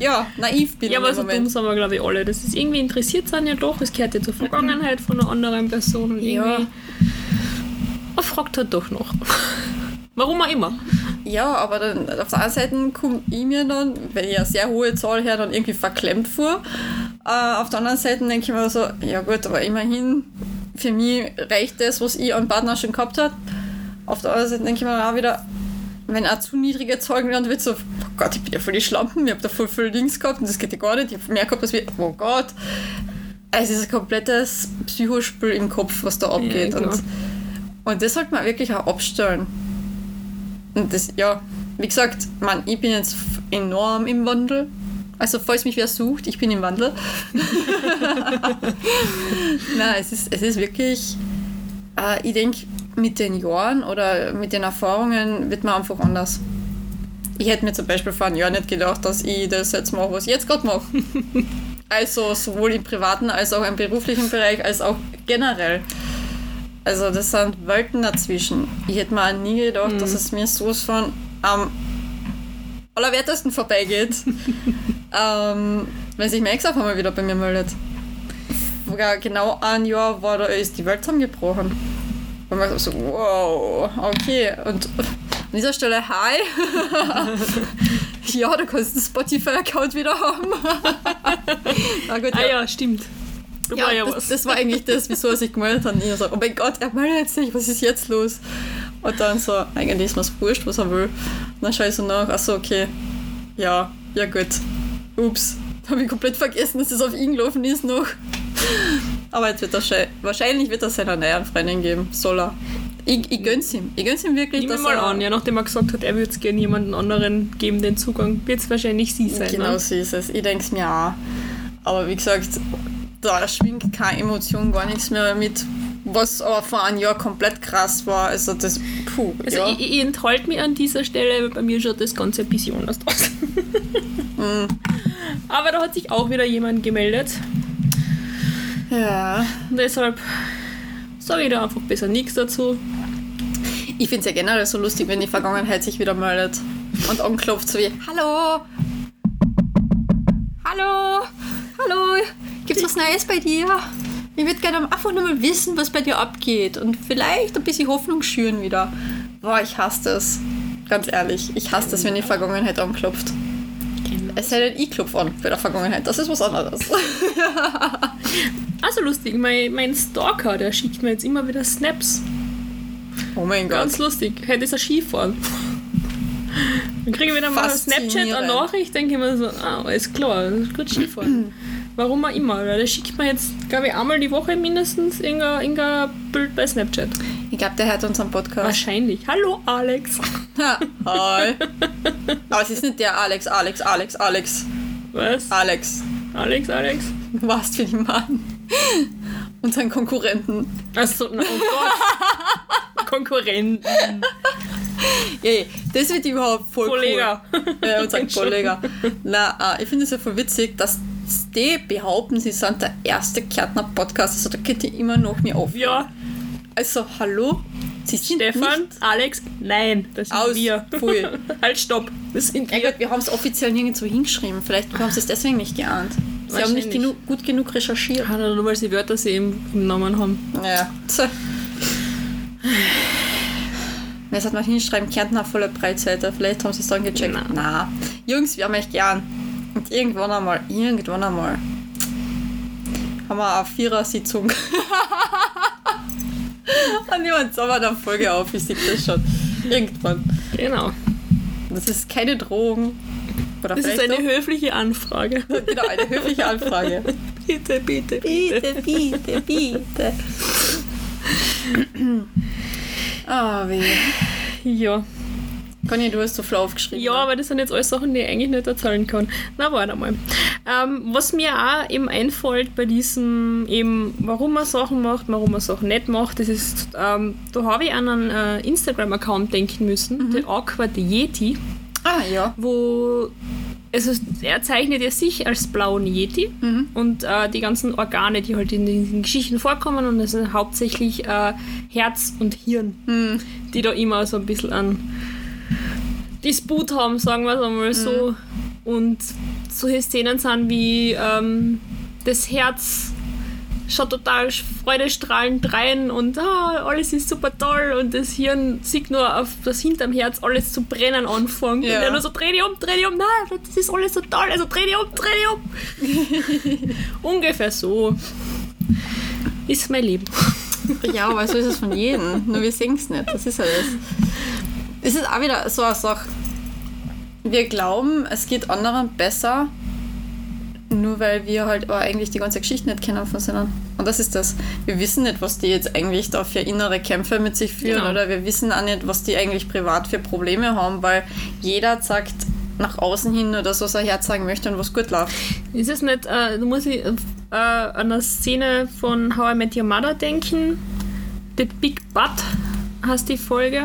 ja, naiv bin Ja, aber so dumm Moment. sind wir, glaube ich, alle. Das ist irgendwie interessiert sind ja doch. Es gehört ja zur Vergangenheit von einer anderen Person. Und Ja. irgendwie. Man fragt halt doch noch. Warum auch immer. Ja, aber dann auf der einen Seite komme ich mir dann, wenn ich eine sehr hohe Zahl her, dann irgendwie verklemmt vor. Äh, auf der anderen Seite denke ich mir so, ja gut, aber immerhin, für mich reicht das, was ich an Partner schon gehabt habe. Auf der anderen Seite denke ich mir auch wieder, wenn eine zu niedrige Zahl genannt wird, so, oh Gott, ich bin ja voll die Schlampen, ich habe da voll viel Links gehabt und das geht ja gar nicht, ich habe mehr gehabt als wir, oh Gott. Es ist ein komplettes Psychospiel im Kopf, was da abgeht. klar. und, und das sollte man wirklich auch abstellen. Und das, ja, wie gesagt, man, ich bin jetzt enorm im Wandel. Also, falls mich wer sucht, ich bin im Wandel. Nein, es ist, es ist wirklich, äh, ich denke, mit den Jahren oder mit den Erfahrungen wird man einfach anders. Ich hätte mir zum Beispiel vor einem Jahr nicht gedacht, dass ich das jetzt mache, was ich jetzt gerade mache. also sowohl im privaten als auch im beruflichen Bereich, als auch generell. Also das sind Welten dazwischen. Ich hätte mir auch nie gedacht, dass es mir sowas von am allerwertesten vorbeigeht, ähm, wenn sich mein Ex auf einmal wieder bei mir meldet. Genau ein Jahr war da ist die Welt zusammengebrochen. Und man so, wow, okay. Und an dieser Stelle, hi. ja, du kannst den Spotify-Account wieder haben. Na gut, Ah ja, stimmt. Da ja, war ja das, was. das war eigentlich das, wieso er sich gemeldet hat. Und ich so, oh mein Gott, er meldet sich, was ist jetzt los? Und dann so, eigentlich ist mir's wurscht, was er will. Und dann schaue ich so nach, achso, okay, ja, ja gut. Ups, habe ich komplett vergessen, dass es auf ihn gelaufen ist noch. Aber jetzt wird er schei- wahrscheinlich wird er seiner neuen Freundin geben, soll er. Ich, ich gönn's ihm. Ich gönn's ihm wirklich, wir dass mal er an, ja, nachdem er gesagt hat, er würde es gerne jemanden anderen geben, den Zugang, wird es wahrscheinlich sie sein. Genau ne? so ist es. Ich denke es mir auch. Aber wie gesagt, da schwingt keine Emotion, gar nichts mehr mit, was aber vor einem Jahr komplett krass war. Also das, puh, Also ja. ich, ich enthalte mich an dieser Stelle, weil bei mir schaut das Ganze ein bisschen anders aus. Mm. Aber da hat sich auch wieder jemand gemeldet. Ja. Deshalb sage ich da einfach besser nichts dazu. Ich finde es ja generell so lustig, wenn die Vergangenheit sich wieder meldet und anklopft, so wie, hallo, hallo, hallo, gibt's was Neues bei dir? Ich würde gerne einfach nur mal wissen, was bei dir abgeht und vielleicht ein bisschen Hoffnung schüren wieder. Boah, ich hasse das. Ganz ehrlich, ich hasse das, wenn die Vergangenheit anklopft. Es sei denn, ich klopfe an bei der Vergangenheit. Das ist was anderes. Also lustig, mein, mein Stalker, der schickt mir jetzt immer wieder Snaps. Oh mein Gott. Ganz lustig. Heute ist er Skifahren. Dann kriege ich wieder mal auf Snapchat eine. Nachricht, denke ich mir so, ah, alles klar, das ist gut Skifahren. Warum auch immer. Weil der schickt mir jetzt, glaube ich, einmal die Woche mindestens irgendein, irgendein Bild bei Snapchat. Ich glaube, der hört unseren Podcast. Wahrscheinlich. Hallo Alex. Ha, hi. Aber es ist nicht der Alex, Alex, Alex, Alex, Was? Alex. Alex, Alex? Du warst für die Mann. Unseren Konkurrenten. Achso, oh Gott. Konkurrenten. Ey, das wird überhaupt voll Kollege. cool. Ja, unser Kollege. Na, äh, ich finde es ja voll witzig, dass die behaupten, sie sind der erste Kärtner-Podcast. Also da geht die immer noch mir auf. Ja, Also, hallo? Sie sind Stefan, nicht Alex, nein, das sind Aus. wir. Pfui. halt, stopp. Das sind Ja wir. gut, wir haben es offiziell nirgendwo hingeschrieben. Vielleicht haben sie es deswegen nicht geahnt. Sie haben nicht genug, gut genug recherchiert. Ah, Nur weil sie Wörter sie im, im Namen haben. Ja. Wer sollte mal hinschreiben, Kärntner voller Breitseite? Vielleicht haben sie es dann gecheckt. Na. Na. Jungs, wir haben euch gern. Und irgendwann einmal, irgendwann einmal, haben wir eine Vierer-Sitzung. Und jemand sauber dann Folge auf, ich sehe das schon. Irgendwann. Genau. Das ist keine Drohung. Oder Das ist eine doch. höfliche Anfrage. Genau, eine höfliche Anfrage. bitte, bitte, Bitte, bitte, bitte. Ah, weh. Ja. Conny, du hast so flau aufgeschrieben. Ja, aber das sind jetzt alles Sachen, die ich eigentlich nicht erzählen kann. Na, warte mal. Ähm, was mir auch eben einfällt bei diesem, eben, warum man Sachen macht, warum man Sachen nicht macht, das ist, ähm, da habe ich an einen äh, Instagram-Account denken müssen, der Awkward Yeti, Ah, ja. wo also er zeichnet ja sich als blauen Yeti und äh, die ganzen Organe, die halt in den Geschichten vorkommen und das sind hauptsächlich äh, Herz und Hirn, die da immer so ein bisschen an Disput haben, sagen wir es einmal so. Und solche Szenen sind wie ähm, das Herz schaut total freudestrahlend rein und ah, alles ist super toll und das Hirn sieht nur auf das hinterm Herz alles zu brennen anfängt Ja. und er nur so dreh dich um, dreh dich um, nein, das ist alles so toll, also dreh dich um, dreh dich um. Ungefähr so ist mein Leben. Ja, aber so ist es von jedem. Nur wir sehen es nicht. Das ist ja das. Es ist auch wieder so eine Sache. Wir glauben, es geht anderen besser, nur weil wir halt aber eigentlich die ganze Geschichte nicht kennen von denen. Und das ist das. Wir wissen nicht, was die jetzt eigentlich da für innere Kämpfe mit sich führen Genau. oder wir wissen auch nicht, was die eigentlich privat für Probleme haben, weil jeder sagt nach außen hin nur das, was er herzeigen möchte und was gut läuft. Ist es nicht, äh, da muss ich äh, an eine Szene von How I Met Your Mother denken. The Big Butt heißt die Folge.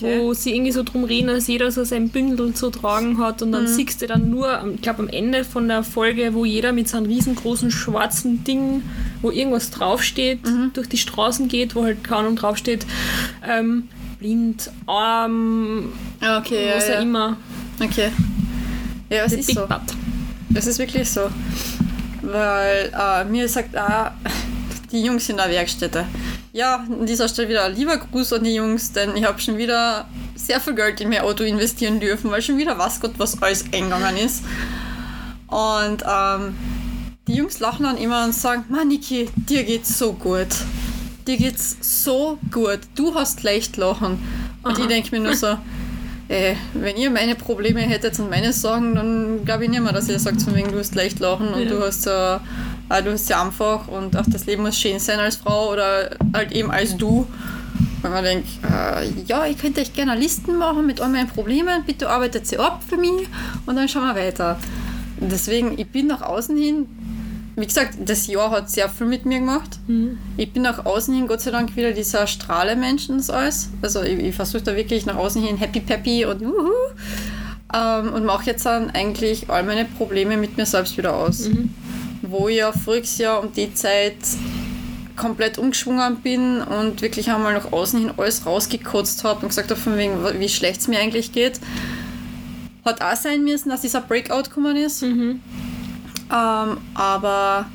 Wo sie irgendwie so drum reden, dass jeder so sein Bündel zu tragen hat und dann siehst du dann nur, ich glaube am Ende von der Folge, wo jeder mit so einem riesengroßen schwarzen Ding, wo irgendwas draufsteht, durch die Straßen geht, wo halt Ahnung draufsteht, ähm, blind, arm, Okay, was ja, auch ja. immer. Okay. Ja, es ist Big so. Butt. Es ist wirklich so. Weil äh, mir sagt, ah, die Jungs in der Werkstätte. Ja, an dieser Stelle wieder ein lieber Gruß an die Jungs, denn ich habe schon wieder sehr viel Geld in mein Auto investieren dürfen, weil schon wieder was Gott was alles eingegangen ist. Und ähm, die Jungs lachen dann immer und sagen, Mann Niki, dir geht's so gut. Dir geht's so gut. Du hast leicht lachen. Und Aha. ich denke mir nur so, Ey, wenn ihr meine Probleme hättet und meine Sorgen, dann glaube ich nicht mehr, dass ihr sagt, von wegen, du hast leicht lachen und Ja. du hast ja, äh, du hast ja einfach und auch das Leben muss schön sein als Frau oder halt eben als du. Wenn man denkt, äh, ja, ich könnte euch gerne Listen machen mit all meinen Problemen, bitte arbeitet sie ab für mich und dann schauen wir weiter. Deswegen, ich bin nach außen hin, wie gesagt, das Jahr hat sehr viel mit mir gemacht. Ich bin nach außen hin, Gott sei Dank, wieder dieser Strahlemensch und das alles. Also ich, ich versuche da wirklich nach außen hin happy peppy und juhu. Ähm, und mache jetzt dann eigentlich all meine Probleme mit mir selbst wieder aus. Wo ich ja voriges Jahr um die Zeit komplett umgeschwungen bin und wirklich einmal nach außen hin alles rausgekotzt habe und gesagt habe, von wegen, wie schlecht es mir eigentlich geht. Hat auch sein müssen, dass dieser Breakout gekommen ist. Ähm, aber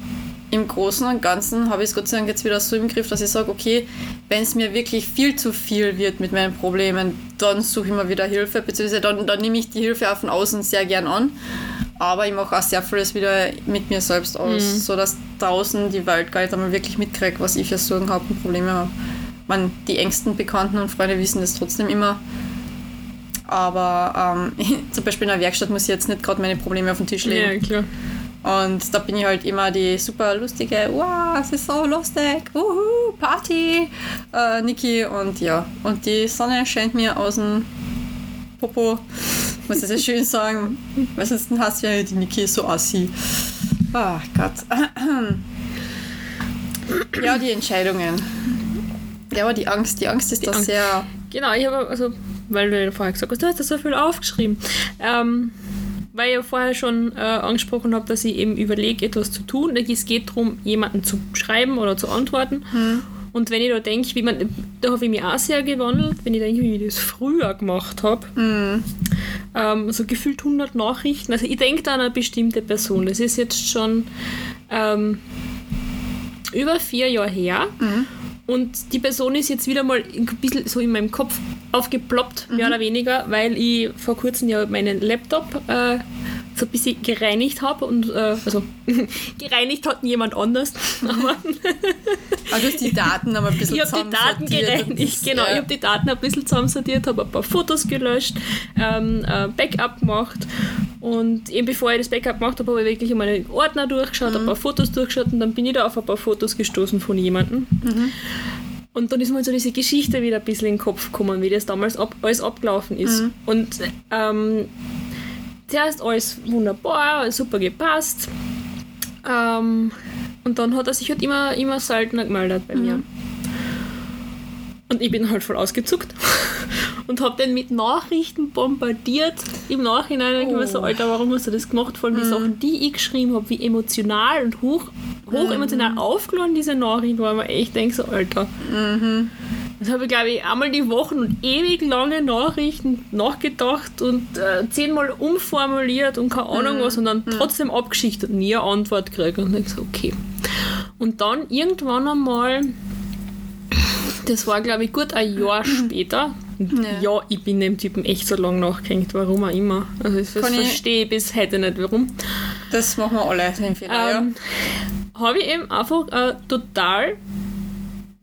im Großen und Ganzen habe ich es Gott sei Dank jetzt wieder so im Griff, dass ich sage, okay, wenn es mir wirklich viel zu viel wird mit meinen Problemen, dann suche ich mir wieder Hilfe, beziehungsweise dann, dann nehme ich die Hilfe auch von außen sehr gern an. Aber ich mache auch sehr vieles wieder mit mir selbst aus, sodass draußen die Welt gar nicht einmal wirklich mitkriegt, was ich für Sorgen habe und Probleme habe. Man, die engsten Bekannten und Freunde wissen das trotzdem immer. Aber ähm, zum Beispiel in der Werkstatt muss ich jetzt nicht gerade meine Probleme auf den Tisch legen. Ja, klar. Und da bin ich halt immer die super lustige, wow, es ist so lustig, wuhu, Party, äh, Niki. Und ja, und die Sonne scheint mir aus dem Popo, muss ich sehr schön sagen, weil sonst hast du ja die Niki so aussieht. Oh Gott. Ja, die Entscheidungen. Ja, aber die Angst, die Angst ist da sehr. Genau, ich habe, also, weil du ja vorher gesagt hast, du hast da so viel aufgeschrieben. Ähm, weil ich ja vorher schon äh, angesprochen habe, dass ich eben überlege, etwas zu tun. Es geht darum, jemanden zu schreiben oder zu antworten. Und wenn ich da denke, wie man, da habe ich mich auch sehr gewandelt, wenn ich denke, wie ich das früher gemacht habe. Ähm, so gefühlt 100 Nachrichten. Also ich denke da an eine bestimmte Person. Das ist jetzt schon ähm, über vier Jahre her. Und die Person ist jetzt wieder mal ein bisschen so in meinem Kopf aufgeploppt, mehr oder weniger, weil ich vor kurzem ja meinen Laptop äh, so ein bisschen gereinigt habe und äh, also gereinigt hat jemand anders. Aber du hast die Daten aber ein bisschen ich habe die Daten gereinigt, genau. ja. Ich habe die Daten ein bisschen zusammensortiert, habe ein paar Fotos gelöscht, ähm, äh, Backup gemacht und eben bevor ich das Backup gemacht habe, habe ich wirklich einmal den Ordner durchgeschaut, ein paar Fotos durchgeschaut und dann bin ich da auf ein paar Fotos gestoßen von jemandem. Und dann ist mir so diese Geschichte wieder ein bisschen in den Kopf gekommen, wie das damals ab, alles abgelaufen ist. Und ähm, zuerst alles wunderbar, super gepasst. Ähm, und dann hat er sich halt immer, immer seltener gemeldet bei mir. Und ich bin halt voll ausgezuckt und habe den mit Nachrichten bombardiert. Im Nachhinein denke ich mir so, Oh. Alter, warum hast du das gemacht? Vor allem die Sachen, die ich geschrieben habe, wie emotional und hoch, hoch emotional aufgeladen diese Nachrichten waren, ich denke so, Alter. Das habe ich, glaube ich, einmal die Wochen und ewig lange Nachrichten nachgedacht und äh, zehnmal umformuliert und keine Ahnung was und dann trotzdem abgeschichtet und nie eine Antwort gekriegt. Und ich so, okay. Und dann irgendwann einmal, das war, glaube ich, gut ein Jahr später. Und Ja. Ja, ich bin dem Typen echt so lange nachgehängt, warum auch immer. Also das verstehe ich bis heute nicht, warum. Das machen wir alle, den Fehler, Ähm, habe ich eben einfach äh, total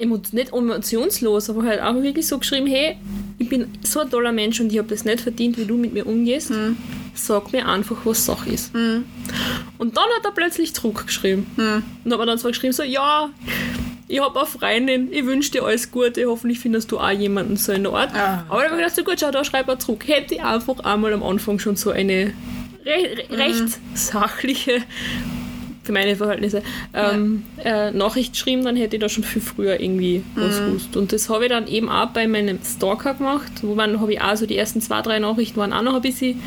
nicht emotionslos, aber halt einfach wirklich so geschrieben, hey, ich bin so ein toller Mensch und ich habe das nicht verdient, wie du mit mir umgehst. Sag mir einfach, was Sache ist. Und dann hat er plötzlich zurückgeschrieben. Und hat mir dann zwar geschrieben, so, ja, ich habe eine Freundin, ich wünsche dir alles Gute, hoffentlich findest du auch jemanden so in der Art. Ah. Aber dann habe ich gedacht, so gut, schau, da schreibt er zurück. Hätte ich einfach einmal am Anfang schon so eine re re recht sachliche, für meine Verhältnisse, ähm, äh, Nachricht geschrieben, dann hätte ich da schon viel früher irgendwie was gewusst. Und das habe ich dann eben auch bei meinem Stalker gemacht, wo man habe ich auch so die ersten zwei, drei Nachrichten waren auch noch ein bisschen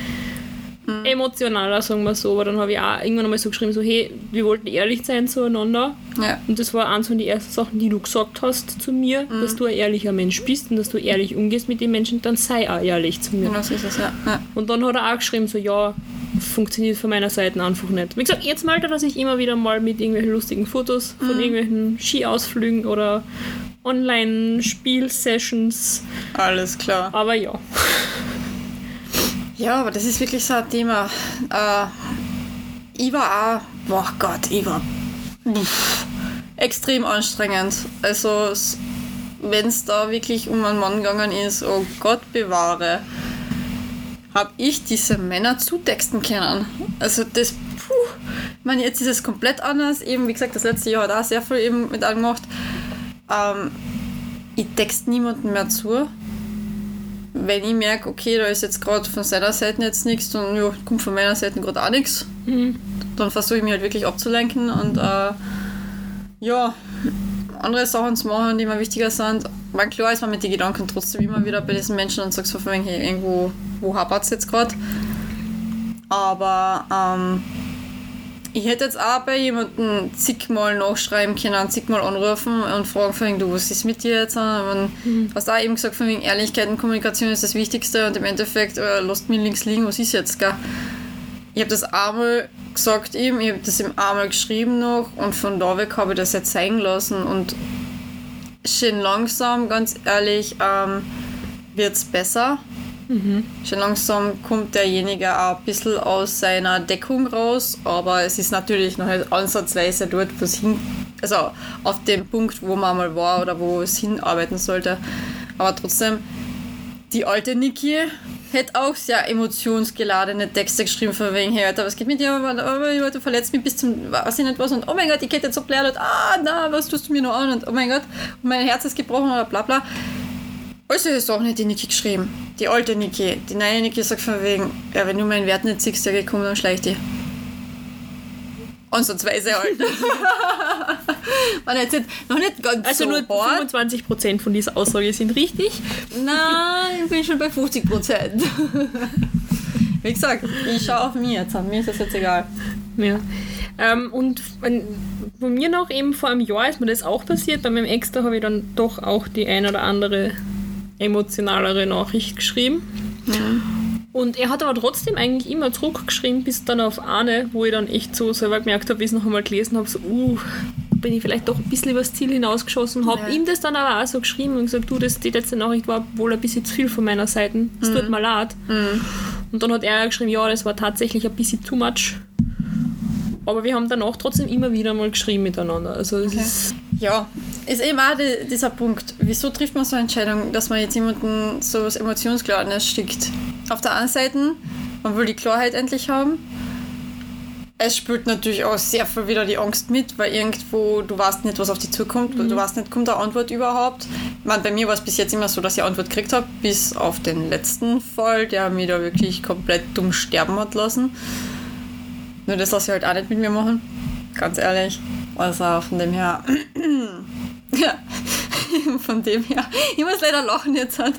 emotionaler, sagen wir so, aber dann habe ich auch irgendwann einmal so geschrieben, so hey, wir wollten ehrlich sein zueinander. Ja. Und das war eins von den ersten Sachen, die du gesagt hast zu mir, Mhm. dass du ein ehrlicher Mensch bist und dass du ehrlich umgehst mit den Menschen, dann sei auch ehrlich zu mir. Genau so ist es, ja. ja. Und dann hat er auch geschrieben, so ja, funktioniert von meiner Seite einfach nicht. Wie gesagt, jetzt meldet er sich immer wieder mal mit irgendwelchen lustigen Fotos Mhm. von irgendwelchen Skiausflügen oder Online-Spiel-Sessions. Alles klar. Aber ja. Ja, aber das ist wirklich so ein Thema. Äh, ich war auch, boah Gott, ich war pff, extrem anstrengend. Also, wenn es da wirklich um einen Mann gegangen ist, oh Gott bewahre, habe ich diese Männer zutexten können. Also, das, puh, ich meine, jetzt ist es komplett anders. Eben, wie gesagt, das letzte Jahr hat auch sehr viel eben mit angemacht. Ähm, ich texte niemanden mehr zu wenn ich merke, okay, da ist jetzt gerade von seiner Seite jetzt nichts und ja, kommt von meiner Seite gerade auch nichts, dann versuche ich mich halt wirklich abzulenken und äh, ja, andere Sachen zu machen, die mir wichtiger sind. Weil klar ist man mit den Gedanken trotzdem immer wieder bei diesen Menschen und sagst so von wegen, hey, irgendwo, wo hapert es jetzt gerade? Aber ähm, ich hätte jetzt auch bei jemandem zigmal nachschreiben können, zigmal anrufen und fragen von du, was ist mit dir jetzt? Und hast auch eben gesagt, von wegen Ehrlichkeit und Kommunikation ist das Wichtigste und im Endeffekt äh, lasst mich links liegen, was ist jetzt, gell? Ich habe das einmal gesagt ihm, ich habe das ihm einmal geschrieben noch und von da weg habe ich das jetzt zeigen lassen und schön langsam, ganz ehrlich, ähm, wird es besser. Schon langsam kommt derjenige auch ein bisschen aus seiner Deckung raus, aber es ist natürlich noch nicht ansatzweise dort, wo es hin, also auf dem Punkt, wo man mal war oder wo es hinarbeiten sollte. Aber trotzdem, die alte Niki, hätte auch sehr emotionsgeladene Texte geschrieben von wegen, hey, Alter, was geht mit dir? Du verletzt mich bis zum, weiß ich nicht was, und oh mein Gott, die geht jetzt so blöd ah, na, was tust du mir noch an? Und oh mein Gott, mein Herz ist gebrochen oder bla bla. Also ist auch nicht die Niki geschrieben. Die alte Niki. Die neue Niki sagt von wegen, ja, wenn du meinen Wert nicht siehst, ja, komm, dann schleich dich. Ansatzweise halt. Man jetzt nicht, noch nicht ganz Also so nur hart. 25% von dieser Aussage sind richtig. Nein, ich bin schon bei 50 Prozent. Wie gesagt, ich schaue auf mich jetzt an. Mir ist das jetzt egal. Ja. Ähm, und von, von mir noch eben vor einem Jahr ist mir das auch passiert. Bei meinem Ex, da habe ich dann doch auch die ein oder andere emotionalere Nachricht geschrieben. Und er hat aber trotzdem eigentlich immer zurückgeschrieben, bis dann auf eine, wo ich dann echt so selber gemerkt habe, wie ich es noch einmal gelesen habe, so, uh, bin ich vielleicht doch ein bisschen übers Ziel hinausgeschossen. Habe Ja. ihm das dann aber auch so geschrieben und gesagt, du, das, die letzte Nachricht war wohl ein bisschen zu viel von meiner Seite. Es tut mir leid. Und dann hat er geschrieben, ja, das war tatsächlich ein bisschen too much. Aber wir haben danach trotzdem immer wieder mal geschrieben miteinander. Also es ist Ja, ist eben auch die, dieser Punkt. Wieso trifft man so eine Entscheidung, dass man jetzt jemanden so was Emotionsgeladenes schickt? Auf der einen Seite, man will die Klarheit endlich haben. Es spürt natürlich auch sehr viel wieder die Angst mit, weil irgendwo du weißt nicht, was auf dich zukommt, weil du weißt nicht, kommt eine Antwort überhaupt. Ich meine, bei mir war es bis jetzt immer so, dass ich eine Antwort gekriegt habe, bis auf den letzten Fall, der mich da wirklich komplett dumm sterben hat lassen. Nur das lasse ich halt auch nicht mit mir machen, ganz ehrlich. Also von dem her, ja, von dem her, ich muss leider lachen jetzt halt,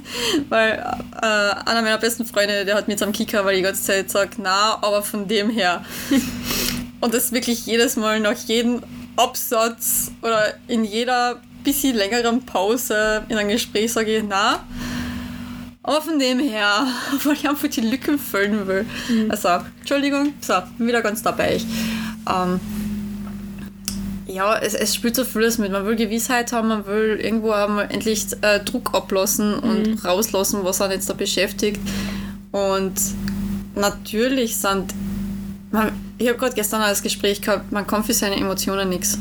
weil äh, einer meiner besten Freunde, der hat mir jetzt am Kicker, weil ich die ganze Zeit sagt, na, aber von dem her. Und das wirklich jedes Mal nach jedem Absatz oder in jeder bisschen längeren Pause in einem Gespräch sage ich, na, aber von dem her, weil ich einfach die Lücken füllen will. Also, Entschuldigung, so, bin wieder ganz dabei. Ähm, ja, es, es spielt so vieles mit. Man will Gewissheit haben, man will irgendwo einmal endlich äh, Druck ablassen und rauslassen, was einen jetzt da beschäftigt. Und natürlich sind. Man, ich habe gerade gestern das Gespräch gehabt, man kann für seine Emotionen nichts.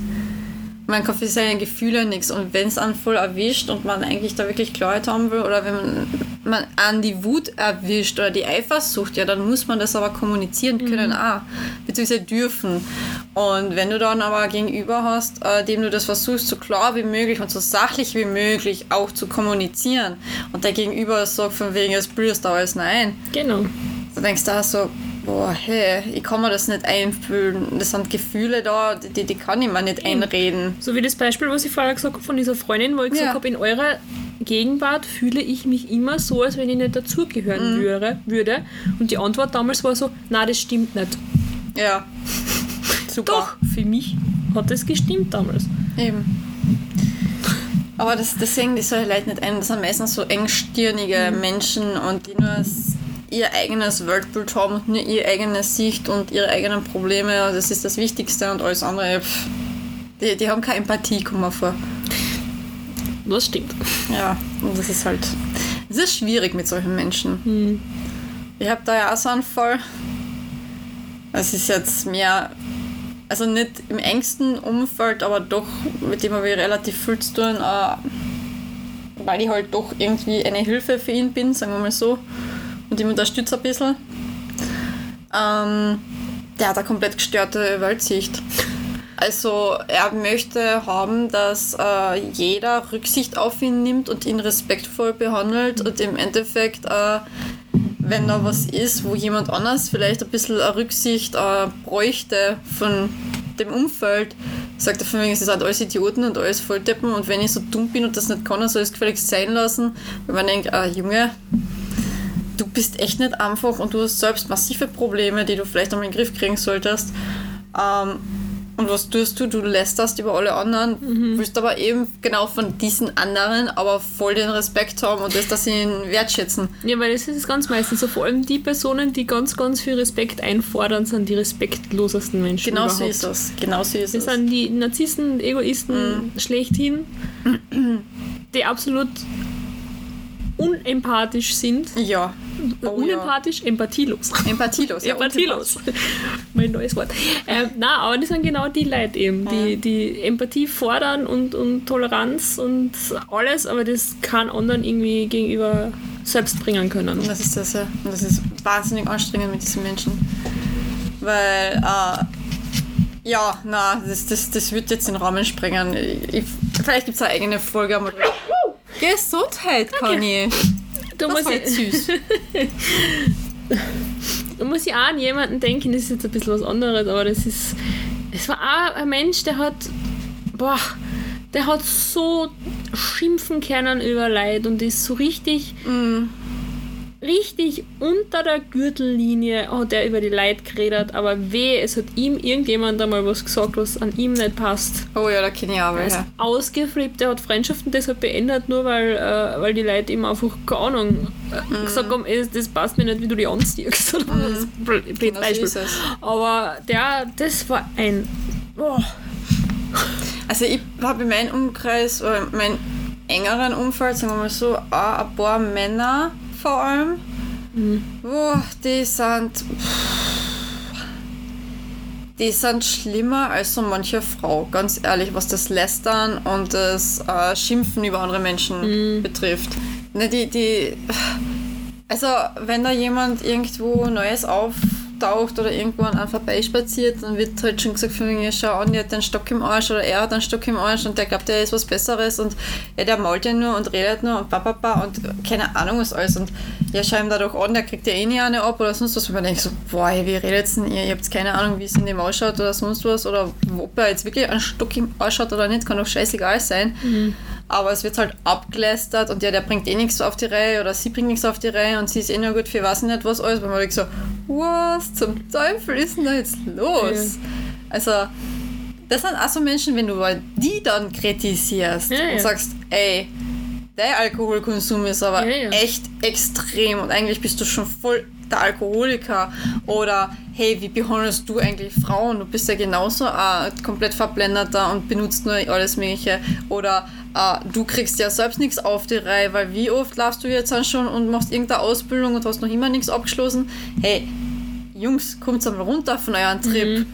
Man kann für seine Gefühle nichts. Und wenn es einen voll erwischt und man eigentlich da wirklich Klarheit haben will, oder wenn man, man an die Wut erwischt oder die Eifersucht, ja, dann muss man das aber kommunizieren können auch, beziehungsweise dürfen. Und wenn du dann aber gegenüber hast, äh, dem du das versuchst, so klar wie möglich und so sachlich wie möglich auch zu kommunizieren, und der Gegenüber sagt von wegen, es blühst da alles nein, genau. Du denkst da so, boah, hey, ich kann mir das nicht einfühlen. Das sind Gefühle da, die, die kann ich mir nicht einreden. So wie das Beispiel, was ich vorher gesagt habe von dieser Freundin, wo ich gesagt Ja. habe, in eurer Gegenwart fühle ich mich immer so, als wenn ich nicht dazugehören würde, würde. Und die Antwort damals war so, na, das stimmt nicht. Ja. Super. Doch, für mich hat das gestimmt damals. Eben. Aber das, das sehen die solche Leute nicht ein. Das sind meistens so engstirnige Menschen und die nur ihr eigenes Weltbild haben und nur ihre eigene Sicht und ihre eigenen Probleme. Das ist das Wichtigste und alles andere, pff, die, die haben keine Empathie, kommt mir vor. Das stimmt. Ja, und das ist halt. Es ist schwierig mit solchen Menschen. Ich habe da ja auch so einen Fall. Es ist jetzt mehr. Also nicht im engsten Umfeld, aber doch, mit dem habe ich relativ viel zu tun, äh, weil ich halt doch irgendwie eine Hilfe für ihn bin, sagen wir mal so. Und ihm unterstütze ein bisschen. Ähm, der hat eine komplett gestörte Weltsicht. Also er möchte haben, dass äh, jeder Rücksicht auf ihn nimmt und ihn respektvoll behandelt und im Endeffekt, äh, wenn da was ist, wo jemand anders vielleicht ein bisschen eine Rücksicht äh, bräuchte von dem Umfeld, sagt er von wegen, sie sind alles Idioten und alles Volldeppen und wenn ich so dumm bin und das nicht kann, dann soll ich es gefälligst sein lassen. Wenn man denkt, ah, Junge, du bist echt nicht einfach und du hast selbst massive Probleme, die du vielleicht einmal in den Griff kriegen solltest. Ähm, und was tust du? Du lästerst über alle anderen, willst aber eben genau von diesen anderen aber voll den Respekt haben und das, dass sie ihn wertschätzen. Ja, weil das ist es ganz meistens so. Vor allem die Personen, die ganz, ganz viel Respekt einfordern, sind die respektlosesten Menschen Genau überhaupt. so ist es. Genau so ist Das es. sind die Narzissten und Egoisten schlechthin, die absolut unempathisch sind. Ja. Äh, unempathisch, empathielos. Empathielos. ja, Empathielos. mein neues Wort. Ähm, na, aber das sind genau die Leute eben, die, die Empathie fordern und, und Toleranz und alles, aber das kann anderen irgendwie gegenüber selbst bringen können. Das ist das ja. Und das ist wahnsinnig anstrengend mit diesen Menschen. Weil, äh, ja, na, das, das, das wird jetzt den Rahmen sprengen. Ich, vielleicht gibt es eine eigene Folge. Aber Gesundheit, Conny. Da Das muss, war jetzt süß. da muss ich auch an jemanden denken, das ist jetzt ein bisschen was anderes, aber das ist. Es war auch ein Mensch, der hat. Boah, der hat so schimpfen können über Leid und ist so richtig. Richtig unter der Gürtellinie hat er über die Leid geredet, aber weh, es hat ihm irgendjemand einmal was gesagt, was an ihm nicht passt. Oh ja, da kenne ich auch Er welche. ausgeflippt, er hat Freundschaften deshalb beendet, nur weil, äh, weil die Leute ihm einfach, keine Ahnung, äh, gesagt haben, "Ey, das passt mir nicht, wie du die anziehst. Oder was. Das blöd- Genau so Beispiel. es. Aber der, das war ein. Oh, Also ich habe in meinem Umkreis, oder in meinem engeren Umfeld, sagen wir mal so, auch ein paar Männer vor allem. Boah, die sind. Die sind schlimmer als so manche Frau, ganz ehrlich, was das Lästern und das äh, Schimpfen über andere Menschen betrifft. Ne, die, die, also, wenn da jemand irgendwo Neues auftaucht oder irgendwo an einem vorbeispaziert, dann wird halt schon gesagt von mir, schau an, der hat einen Stock im Arsch oder er hat einen Stock im Arsch und der glaubt, der ist was Besseres und ja, der mault ja nur und redet nur und papapa und keine Ahnung was alles und ja, schau ihm da doch an, der kriegt ja eh nie eine ab oder sonst was. Und man denkt so, boah, wie redet denn ihr? Ihr habt keine Ahnung, wie es in dem ausschaut oder sonst was oder ob er jetzt wirklich einen Stock im Arsch hat oder nicht, kann doch scheißegal sein. Aber es wird halt abgelästert und ja, der bringt eh nichts auf die Reihe oder sie bringt nichts auf die Reihe und sie ist eh nur gut für was nicht was alles. Weil man denkt so, was zum Teufel ist denn da jetzt los? Also, das sind auch so Menschen, wenn du die dann kritisierst Ja, ja. und sagst, ey, dein Alkoholkonsum ist aber Ja, ja. echt extrem und eigentlich bist du schon voll der Alkoholiker oder hey, wie behandelst du eigentlich Frauen? Du bist ja genauso ein komplett verblendeter und benutzt nur alles Mögliche oder äh, du kriegst ja selbst nichts auf die Reihe, weil wie oft laufst du jetzt dann schon und machst irgendeine Ausbildung und hast noch immer nichts abgeschlossen? Hey, Jungs, kommt einmal runter von euren Trip.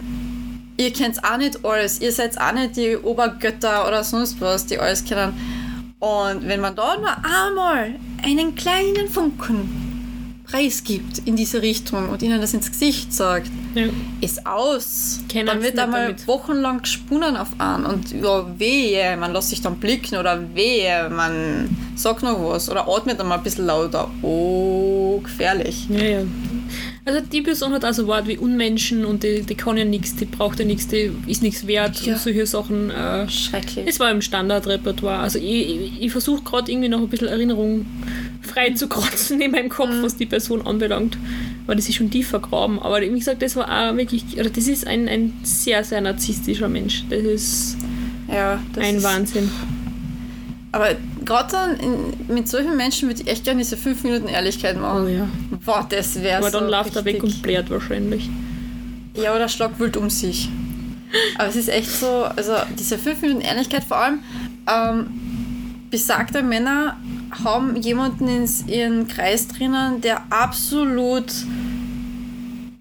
Ihr kennt auch nicht alles. Ihr seid auch nicht die Obergötter oder sonst was, die alles kennen. Und wenn man da nur einmal einen kleinen Funken preisgibt in diese Richtung und ihnen das ins Gesicht sagt, ja. ist aus. Kennen dann wird einmal damit. wochenlang gesponnen auf an und ja, wehe, man lässt sich dann blicken oder wehe, man sagt noch was oder atmet dann mal ein bisschen lauter. Oh, gefährlich. Ja, ja. Also die Person hat also Wort wie Unmenschen und die, die kann ja nichts, die braucht ja nichts, die ist nichts wert Ja. und solche Sachen. Äh, Schrecklich. es war im Standardrepertoire. Also ich, ich, ich versuche gerade irgendwie noch ein bisschen Erinnerung frei zu kratzen in meinem Kopf, was die Person anbelangt, weil das ist schon tief vergraben. Aber wie gesagt, das war auch wirklich, oder das ist ein, ein sehr, sehr narzisstischer Mensch. Das ist ja, das ein ist, Wahnsinn. Aber gerade dann mit solchen Menschen würde ich echt gerne diese 5 Minuten Ehrlichkeit machen. Oh ja. Boah, das wäre Aber so dann läuft er weg und blärt wahrscheinlich. Ja, oder schlag wild um sich. Aber es ist echt so, also diese 5 Minuten Ehrlichkeit vor allem, ähm, besagte Männer haben jemanden in ihren Kreis drinnen, der absolut,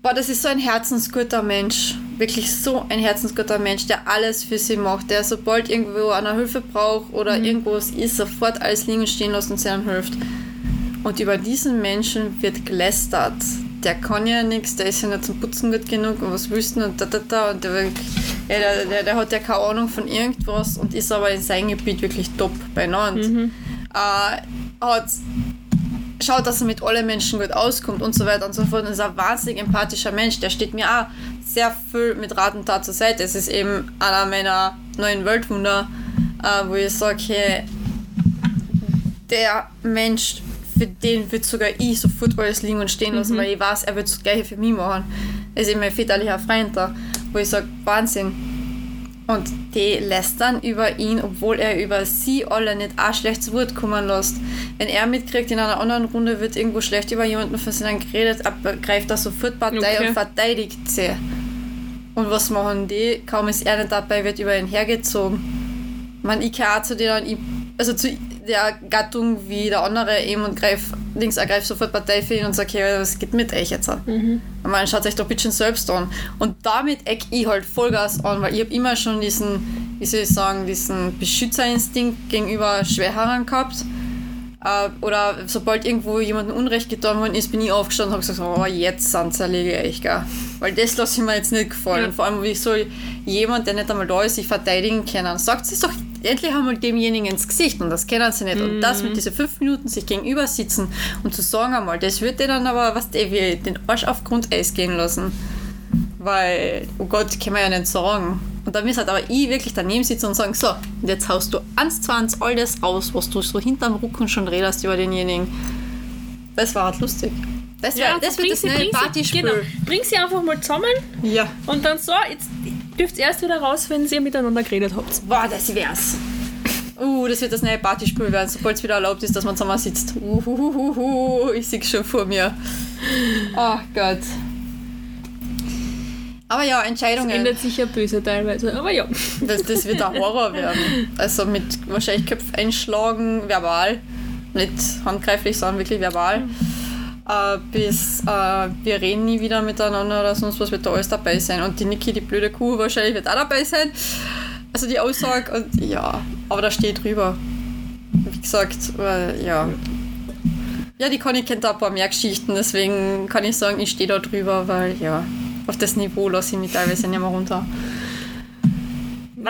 boah, das ist so ein herzensguter Mensch. Wirklich so ein herzensguter Mensch, der alles für sie macht, der sobald irgendwo eine Hilfe braucht oder irgendwas ist, sofort alles liegen stehen lässt und sie einem hilft. Und über diesen Menschen wird gelästert. Der kann ja nichts, der ist ja nicht zum Putzen gut genug und was willst du und da, da, da. Und der, der, der, der hat ja keine Ahnung von irgendwas und ist aber in seinem Gebiet wirklich top beieinander. Äh, hat, schaut, dass er mit allen Menschen gut auskommt und so weiter und so fort. Und ist ein wahnsinnig empathischer Mensch. Der steht mir auch sehr viel mit Rat und Tat zur Seite. Es ist eben einer meiner neuen Weltwunder, äh, wo ich sage, hey, der Mensch, für den wird sogar ich sofort alles liegen und stehen lassen, weil ich weiß, er wird das Gleiche für mich machen. Er ist eben mein väterlicher Freund da, wo ich sage, Wahnsinn. Und die lästern über ihn, obwohl er über sie alle nicht auch schlecht zu Wort kommen lässt. Wenn er mitkriegt, in einer anderen Runde wird irgendwo schlecht über jemanden von seinen geredet, greift er sofort Partei Okay. und verteidigt sie. Und was machen die? Kaum ist er nicht dabei, wird über ihn hergezogen. Man, ich kann auch zu denen, ich, also zu, der Gattung wie der andere eben und greif, links ergreift sofort Partei für ihn und sagt, hey, was geht mit euch jetzt? Mhm. Und man schaut euch doch bitte selbst an. Und damit eck ich halt Vollgas an, weil ich habe immer schon diesen, wie soll ich sagen, diesen Beschützerinstinkt gegenüber Schwerherren gehabt. Äh, oder sobald irgendwo jemandem Unrecht getan worden ist, bin ich aufgestanden und habe gesagt, oh, jetzt sind zerlege ich, gell. Weil das lasse ich mir jetzt nicht gefallen. Ja. Vor allem, wie soll jemand, der nicht einmal da ist, sich verteidigen können? Sagt es doch endlich einmal demjenigen ins Gesicht und das kennen sie nicht. Mhm. Und das mit diesen fünf Minuten sich gegenüber sitzen und zu sagen einmal, das wird dir dann aber, was der wie den Arsch auf Grundeis gehen lassen. Weil, oh Gott, kann man ja nicht sagen. Und dann müsste halt aber ich wirklich daneben sitzen und sagen, so, und jetzt haust du eins, zwei, eins all das raus, was du so hinterm Rücken schon redest über denjenigen. Das war halt lustig. Das, wär, ja, das wird das neue Partyspiel. Genau. Bring sie einfach mal zusammen. Ja. Und dann so, jetzt dürft ihr erst wieder raus, wenn ihr miteinander geredet habt. Boah, das wär's. Uh, das wird das neue Partyspiel werden, sobald es wieder erlaubt ist, dass man zusammen sitzt. Uhuhuhu, ich sehe schon vor mir. Ach oh Gott. Aber ja, Entscheidungen. Das ändert sich ja böse teilweise, aber ja. Das, das wird ein Horror werden. Also mit wahrscheinlich Köpfe einschlagen, verbal. Nicht handgreiflich, sondern wirklich verbal. Mhm äh, bis äh, wir reden nie wieder miteinander oder sonst was wird da alles dabei sein. Und die Niki, die blöde Kuh, wahrscheinlich wird auch dabei sein. Also die Aussage, und ja, aber da steht drüber. Wie gesagt, weil, ja. Ja, die Conny kennt da ein paar mehr Geschichten, deswegen kann ich sagen, ich stehe da drüber, weil ja, auf das Niveau lasse ich mich teilweise nicht mehr runter.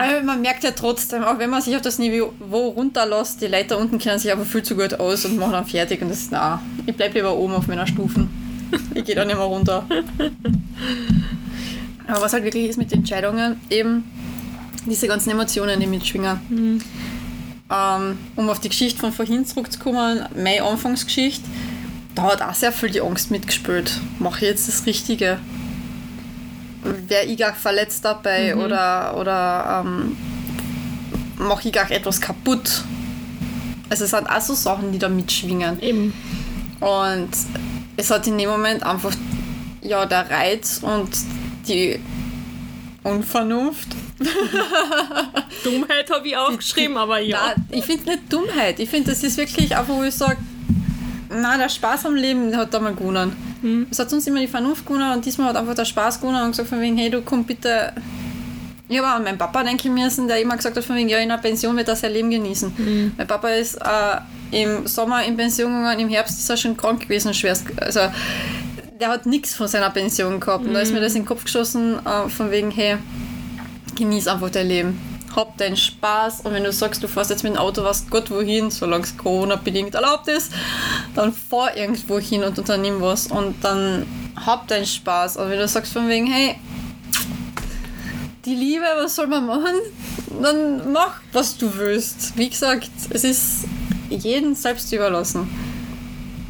Weil man merkt ja trotzdem, auch wenn man sich auf das Niveau runterlässt, die Leute unten kennen sich aber viel zu gut aus und machen dann fertig und das ist, na, ich bleibe lieber oben auf meiner Stufen. Ich gehe da nicht mehr runter. Aber was halt wirklich ist mit Entscheidungen, eben diese ganzen Emotionen, die mitschwingen. Mhm. Ähm, um auf die Geschichte von vorhin zurückzukommen, meine Anfangsgeschichte, da hat auch sehr viel die Angst mitgespielt. Mache ich jetzt das Richtige? Wäre ich gar verletzt dabei mhm. oder, oder ähm, mache ich gar etwas kaputt. Also es sind auch so Sachen, die da mitschwingen. Eben. Und es hat in dem Moment einfach ja der Reiz und die Unvernunft. Dummheit habe ich aufgeschrieben, aber ja. Nein, ich finde nicht Dummheit. Ich finde, das ist wirklich einfach, wo ich sage, na, der Spaß am Leben hat da mal gewonnen. Mhm. Es hat uns immer die Vernunft gewonnen und diesmal hat einfach der Spaß gewonnen und gesagt von wegen, hey, du komm bitte. Ich habe an meinen Papa denken müssen, der immer gesagt hat von wegen, ja, in der Pension wird er sein Leben genießen. Mhm. Mein Papa ist äh, im Sommer in Pension gegangen, im Herbst ist er schon krank gewesen, schwerst. Also, der hat nichts von seiner Pension gehabt. Mhm. Und da ist mir das in den Kopf geschossen, äh, von wegen, hey, genieß einfach dein Leben hab deinen Spaß und wenn du sagst, du fährst jetzt mit dem Auto, was Gott wohin, solange es Corona-bedingt erlaubt ist, dann fahr irgendwo hin und unternimm was und dann hab deinen Spaß. Und wenn du sagst von wegen, hey, die Liebe, was soll man machen? Dann mach, was du willst. Wie gesagt, es ist jedem selbst überlassen.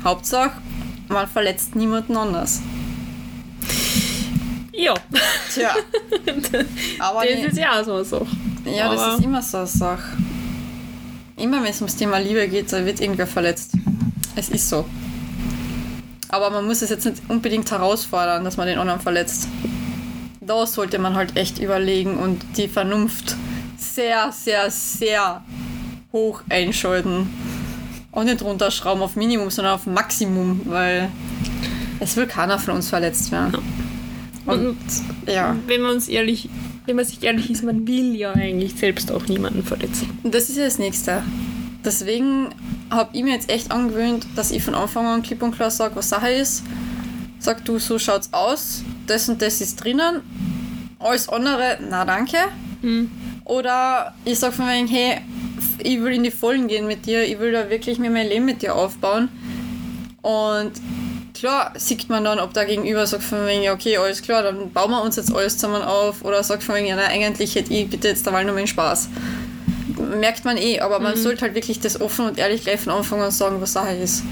Hauptsache, man verletzt niemanden anders. Ja. Tja. Aber das ist ja auch so eine Sache. Ja, das ist immer so eine Sache. Immer wenn es ums Thema Liebe geht, da wird irgendwer verletzt. Es ist so. Aber man muss es jetzt nicht unbedingt herausfordern, dass man den anderen verletzt. Da sollte man halt echt überlegen und die Vernunft sehr, sehr, sehr hoch einschalten. Und nicht runterschrauben auf Minimum, sondern auf Maximum, weil es will keiner von uns verletzt werden. Und, und ja. Wenn wir uns ehrlich wenn man sich ehrlich ist, man will ja eigentlich selbst auch niemanden verletzen. Das ist ja das Nächste. Deswegen habe ich mir jetzt echt angewöhnt, dass ich von Anfang an klipp und klar sage, was Sache ist. Sag du, so schaut's aus, das und das ist drinnen. Alles andere, na danke. Mhm. Oder ich sage von mir, hey, ich will in die Vollen gehen mit dir, ich will da wirklich mir mein Leben mit dir aufbauen. Und klar sieht man dann, ob der Gegenüber sagt von wegen, ja, okay, alles klar, dann bauen wir uns jetzt alles zusammen auf oder sagt von wegen, ja, nein, eigentlich hätte ich bitte jetzt einmal nur meinen Spaß. Merkt man eh, aber man mhm. sollte halt wirklich das offen und ehrlich gleich von Anfang an sagen, was Sache ist.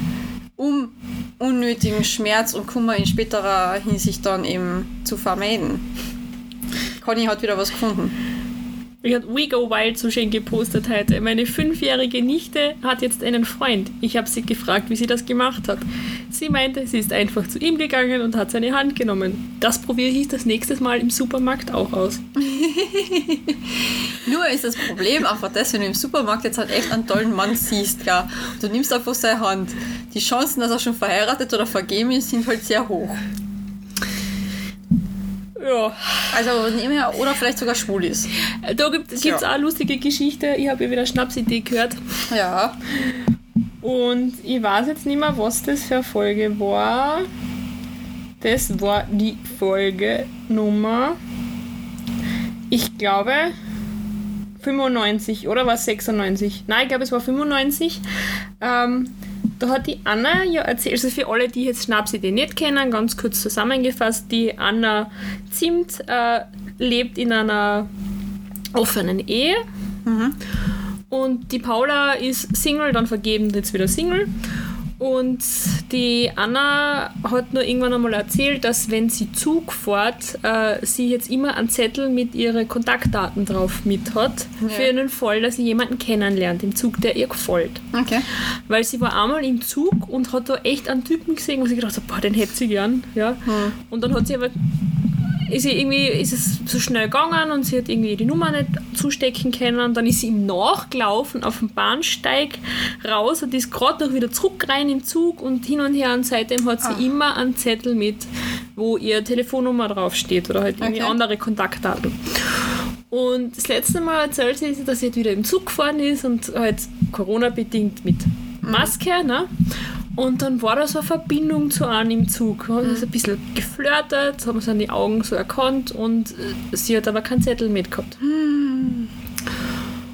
Um unnötigen Schmerz und Kummer in späterer Hinsicht dann eben zu vermeiden. Conny hat wieder was gefunden. We Go Wild so schön gepostet heute. Meine fünfjährige Nichte hat jetzt einen Freund. Ich habe sie gefragt, wie sie das gemacht hat. Sie meinte, sie ist einfach zu ihm gegangen und hat seine Hand genommen. Das probiere ich das nächste Mal im Supermarkt auch aus. Nur ist das Problem einfach das, wenn du im Supermarkt jetzt halt echt einen tollen Mann siehst, ja, du nimmst einfach seine Hand. Die Chancen, dass er schon verheiratet oder vergeben ist, sind halt sehr hoch. Ja. Also nebenher oder vielleicht sogar schwul ist. Da gibt es Ja. auch eine lustige Geschichte. Ich habe ja wieder Schnapsidee gehört. Ja. Und ich weiß jetzt nicht mehr, was das für eine Folge war. Das war die Folge Nummer, ich glaube, 95 oder war es 96? Nein, ich glaube, es war 95. Ähm, da hat die Anna ja erzählt, also für alle, die jetzt Schnapsidee nicht kennen, ganz kurz zusammengefasst, die Anna Zimt äh, lebt in einer offenen Ehe und die Paula ist Single, dann vergeben, jetzt wieder Single. Und die Anna hat nur irgendwann einmal erzählt, dass wenn sie Zug fährt, äh, sie jetzt immer einen Zettel mit ihren Kontaktdaten drauf mit hat, Ja. für den Fall, dass sie jemanden kennenlernt im Zug, der ihr gefällt. Okay. Weil sie war einmal im Zug und hat da echt einen Typen gesehen, wo sie gedacht hat, boah, den hätte sie gern. Ja. Und dann hat sie aber ist, sie irgendwie, ist es so schnell gegangen und sie hat irgendwie die Nummer nicht zustecken können. Dann ist sie ihm nachgelaufen auf dem Bahnsteig raus und ist gerade noch wieder zurück rein im Zug und hin und her. Und seitdem hat sie Ah. immer einen Zettel mit, wo ihre Telefonnummer draufsteht oder halt irgendwie Okay. andere Kontaktdaten. Und das letzte Mal erzählt sie, dass sie jetzt wieder im Zug gefahren ist und halt Corona-bedingt mit Maske, ne? Und dann war da so eine Verbindung zu einem im Zug. Hat mhm. ein bisschen geflirtet, haben sie an die Augen so erkannt und äh, sie hat aber keinen Zettel mitgehabt.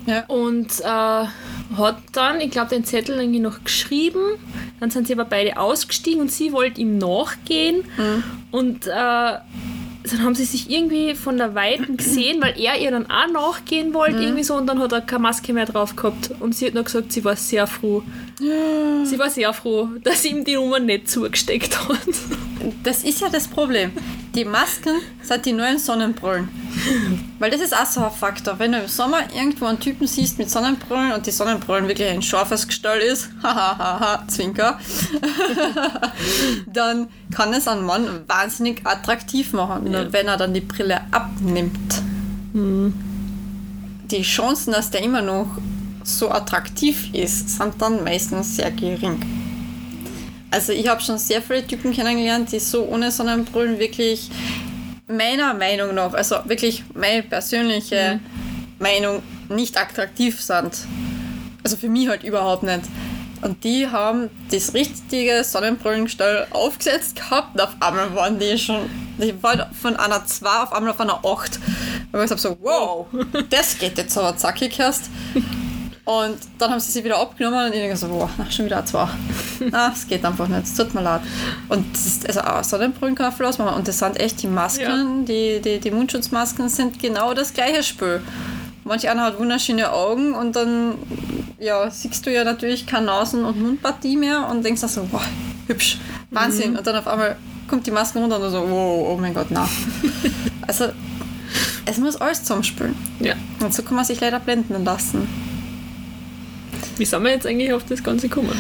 Ja. Und äh, hat dann, ich glaube, den Zettel irgendwie noch geschrieben. Dann sind sie aber beide ausgestiegen und sie wollte ihm nachgehen. Und äh, dann haben sie sich irgendwie von der Weiten gesehen, weil er ihr dann auch nachgehen wollte, irgendwie so, und dann hat er keine Maske mehr drauf gehabt. Und sie hat nur gesagt, sie war sehr froh. Sie war sehr froh, dass ihm die Nummer nicht zugesteckt hat. Das ist ja das Problem. Die Masken sind die neuen Sonnenbrillen. Weil das ist auch so ein Faktor. Wenn du im Sommer irgendwo einen Typen siehst mit Sonnenbrillen und die Sonnenbrillen wirklich ein scharfes Gestell ist, hahaha, Zwinker, dann kann es einen Mann wahnsinnig attraktiv machen, nur wenn er dann die Brille abnimmt. Die Chancen, dass der immer noch so attraktiv ist, sind dann meistens sehr gering. Also ich habe schon sehr viele Typen kennengelernt, die so ohne Sonnenbrillen wirklich meiner Meinung nach, also wirklich meine persönliche Meinung, nicht attraktiv sind. Also für mich halt überhaupt nicht. Und die haben das richtige Sonnenbrillengestell aufgesetzt gehabt und auf einmal waren die schon, die waren von einer 2 auf einmal auf einer 8. Und ich habe so, wow, das geht jetzt aber zackig erst. Und dann haben sie sie wieder abgenommen und ich denke so, boah, schon wieder 2. Na, es geht einfach nicht, es tut mir leid. Und das ist, also auch Sonnenbrillen kann man ausmachen. Und das sind echt die Masken, die, die, die Mundschutzmasken sind genau das gleiche Spiel. Manch einer hat wunderschöne Augen und dann ja, siehst du ja natürlich keine Nasen- und Mundpartie mehr und denkst dann so, wow, hübsch, Wahnsinn. Und dann auf einmal kommt die Maske runter und du so, wow, oh mein Gott, na. also, es muss alles zusammenspielen. Ja. Und so kann man sich leider blenden lassen. Wie sind wir jetzt eigentlich auf das Ganze gekommen?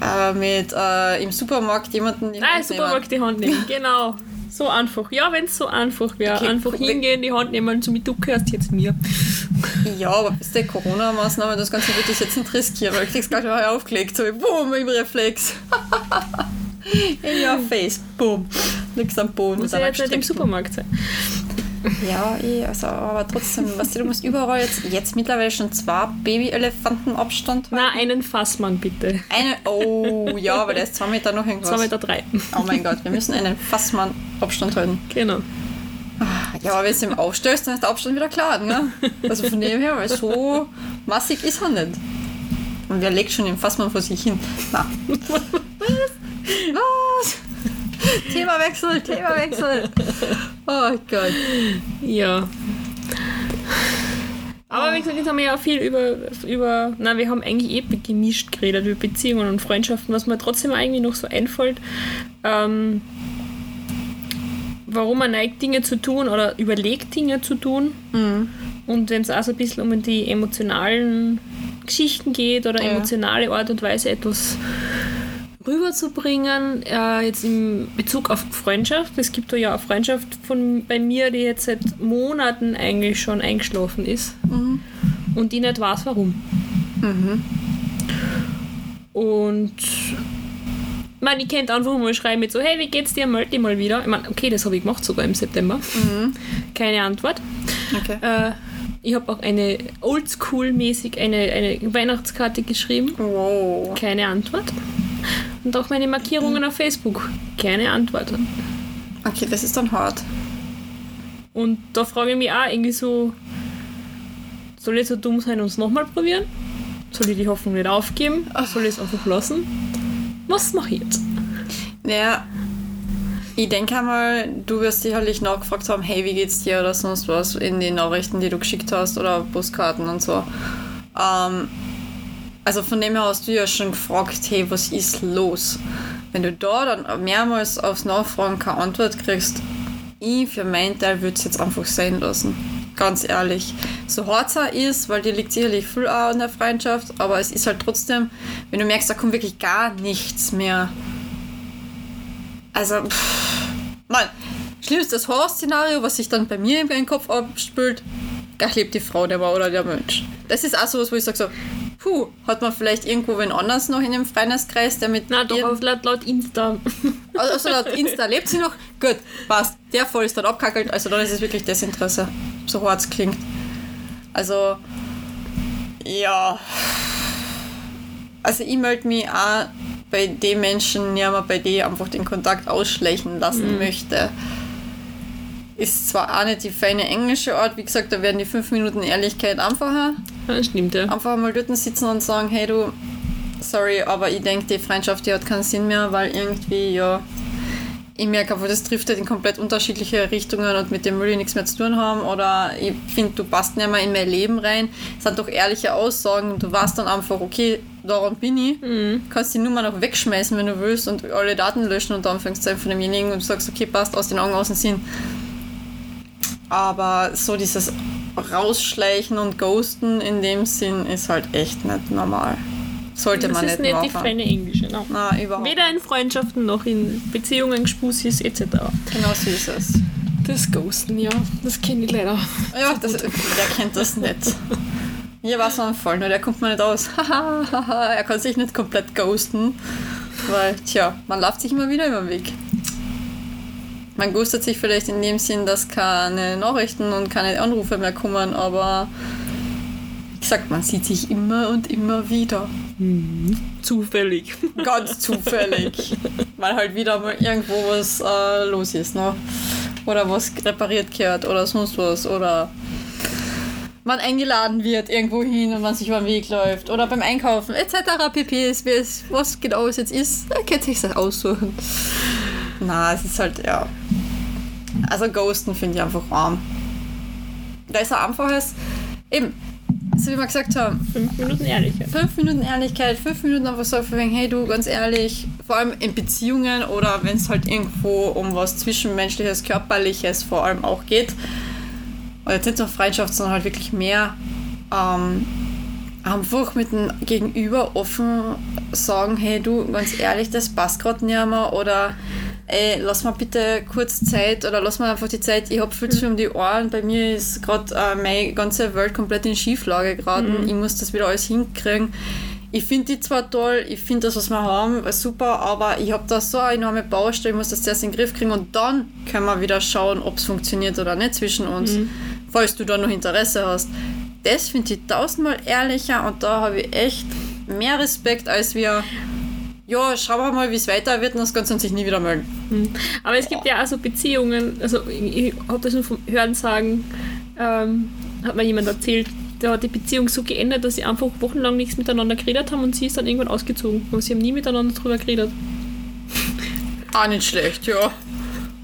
Äh, mit äh, im Supermarkt jemanden die Ah, Hand Supermarkt die Hand nehmen, genau. So einfach. Ja, wenn es so einfach wäre. Okay, einfach hingehen, die Hand nehmen, so mit du gehörst jetzt mir. Ja, aber bis der Corona-Maßnahme, das Ganze würde ich jetzt nicht riskieren, weil ich krieg's gleich mal aufgelegt, so boom, im Reflex. In your face, boom. Nix am Boden. Muss ja jetzt nicht im Supermarkt sein. Ja, eh, also, aber trotzdem, weißt du, du musst überall jetzt, jetzt mittlerweile schon zwei Babyelefanten Abstand halten. Na, einen Fassmann bitte. Eine, oh, ja, aber der ist zwei Meter noch irgendwas. 2,3 Meter. Drei. Oh mein Gott, wir müssen einen Fassmann Abstand halten. Genau. Ja, aber wenn du ihn aufstellst, dann ist der Abstand wieder klar, ne? Also von dem her, weil so massig ist er nicht. Und wer legt schon den Fassmann vor sich hin? Na. Was? Themawechsel, Themawechsel. Oh Gott. Ja. Aber wie gesagt, jetzt haben wir ja viel über, über na, wir haben eigentlich eh gemischt geredet, über Beziehungen und Freundschaften, was mir trotzdem irgendwie noch so einfällt, ähm, warum man neigt, Dinge zu tun oder überlegt, Dinge zu tun. Und wenn es auch so ein bisschen um die emotionalen Geschichten geht oder Ja. emotionale Art und Weise etwas rüberzubringen, äh, jetzt im Bezug auf Freundschaft. Es gibt da ja eine Freundschaft von bei mir, die jetzt seit Monaten eigentlich schon eingeschlafen ist und die nicht weiß warum. Und ich meine, ich könnte einfach mal schreiben mit so, hey, wie geht's dir? Meld dich mal wieder. Ich meine, okay, das habe ich gemacht sogar im September. Keine Antwort. Okay. Äh, ich habe auch eine oldschool-mäßig eine, eine Weihnachtskarte geschrieben. Wow. Keine Antwort. Und auch meine Markierungen auf Facebook. Keine Antwort. Okay, das ist dann hart. Und da frage ich mich auch irgendwie so, soll ich so dumm sein und es nochmal probieren? Soll ich die Hoffnung nicht aufgeben? Soll ich es einfach lassen? Was mache ich jetzt? Naja, ich denke einmal, du wirst sicherlich nachgefragt haben, hey, wie geht's dir oder sonst was in den Nachrichten, die du geschickt hast oder Postkarten und so. Ähm, also von dem her hast du ja schon gefragt, hey, was ist los? Wenn du da dann mehrmals aufs Nachfragen keine Antwort kriegst, ich für meinen Teil würde es jetzt einfach sein lassen. Ganz ehrlich. So hart es auch ist, weil dir liegt sicherlich viel auch an der Freundschaft, aber es ist halt trotzdem, wenn du merkst, da kommt wirklich gar nichts mehr. Also, pff, Mann, schlimmstes Horrorszenario, was sich dann bei mir in meinem Kopf abspielt, da lebt die Frau der war oder der Mensch. Das ist auch sowas, wo ich sage so, puh, hat man vielleicht irgendwo wen anders noch in dem Freundeskreis, der mit Na doch, auf laut, laut Insta. also laut Insta lebt sie noch? Gut, passt. Der voll ist dann abkackelt, also dann ist es wirklich Desinteresse. So hart es klingt. Also, ja. Also ich melde mich auch bei den Menschen, ja, bei denen einfach den Kontakt ausschleichen lassen möchte. Ist zwar auch nicht die feine englische Art, wie gesagt, da werden die fünf Minuten Ehrlichkeit einfacher Ja, stimmt, ja. einfach mal dort sitzen und sagen, hey du, sorry, aber ich denke, die Freundschaft, die hat keinen Sinn mehr, weil irgendwie, ja, ich merke einfach, das trifft halt in komplett unterschiedliche Richtungen und mit dem will ich nichts mehr zu tun haben oder ich finde, du passt nicht mehr in mein Leben rein. Das sind doch ehrliche Aussagen. Du weißt dann einfach, okay, daran bin ich. Kannst die Nummer noch wegschmeißen, wenn du willst und alle Daten löschen und dann fängst du an von demjenigen und sagst, okay, passt aus den Augen, aus dem Sinn. Aber so dieses Rausschleichen und Ghosten in dem Sinn ist halt echt nicht normal. Sollte Das man ist nicht nicht die machen. feine Englische. No. Na, überhaupt. Weder in Freundschaften noch in Beziehungen, Gespussis etc. Genau so ist es. Das Ghosten, ja, das kenne ich leider. Ja, das, der kennt das nicht. Hier war es ein Fall, nur der kommt mir nicht aus. Haha, er kann sich nicht komplett ghosten. Weil, tja, man läuft sich immer wieder über den Weg. Man ghostet sich vielleicht in dem Sinn, dass keine Nachrichten und keine Anrufe mehr kommen, aber wie gesagt, man sieht sich immer und immer wieder. Zufällig. Ganz zufällig. Weil halt wieder mal irgendwo was äh, los ist, ne? Oder was repariert gehört oder sonst was. Oder man eingeladen wird irgendwo hin und man sich über den Weg läuft. Oder beim Einkaufen etc. pp. was genau es jetzt ist, da kann sich das aussuchen. Na, es ist halt, ja. Also Ghosten finde ich einfach arm. Da ist er einfaches, eben, so wie wir gesagt haben, Fünf Minuten Ehrlichkeit. fünf Minuten Ehrlichkeit, fünf Minuten einfach so von wegen, hey du, ganz ehrlich, vor allem in Beziehungen oder wenn es halt irgendwo um was Zwischenmenschliches, Körperliches vor allem auch geht, oder jetzt nicht nur Freundschaft, sondern halt wirklich mehr, ähm, einfach mit dem Gegenüber offen sagen, hey du, ganz ehrlich, das passt gerade nicht mehr oder ey, lass mal bitte kurz Zeit oder lass mal einfach die Zeit, ich habe viel zu viel um die Ohren, bei mir ist gerade äh, meine ganze Welt komplett in Schieflage geraten, ich muss das wieder alles hinkriegen. Ich finde die zwar toll, ich finde das, was wir haben, super, aber ich habe da so eine enorme Baustelle, ich muss das zuerst in den Griff kriegen und dann können wir wieder schauen, ob es funktioniert oder nicht zwischen uns, falls du da noch Interesse hast. Das finde ich tausendmal ehrlicher und da habe ich echt mehr Respekt, als wir, ja, schauen wir mal, wie es weiter wird und das Ganze sich nie wieder melden. Aber es gibt ja auch so Beziehungen, also ich, ich habe das nur vom Hörensagen, ähm, hat mir jemand erzählt, der hat die Beziehung so geändert, dass sie einfach wochenlang nichts miteinander geredet haben und sie ist dann irgendwann ausgezogen. Aber sie haben nie miteinander drüber geredet. Ah, nicht schlecht, ja.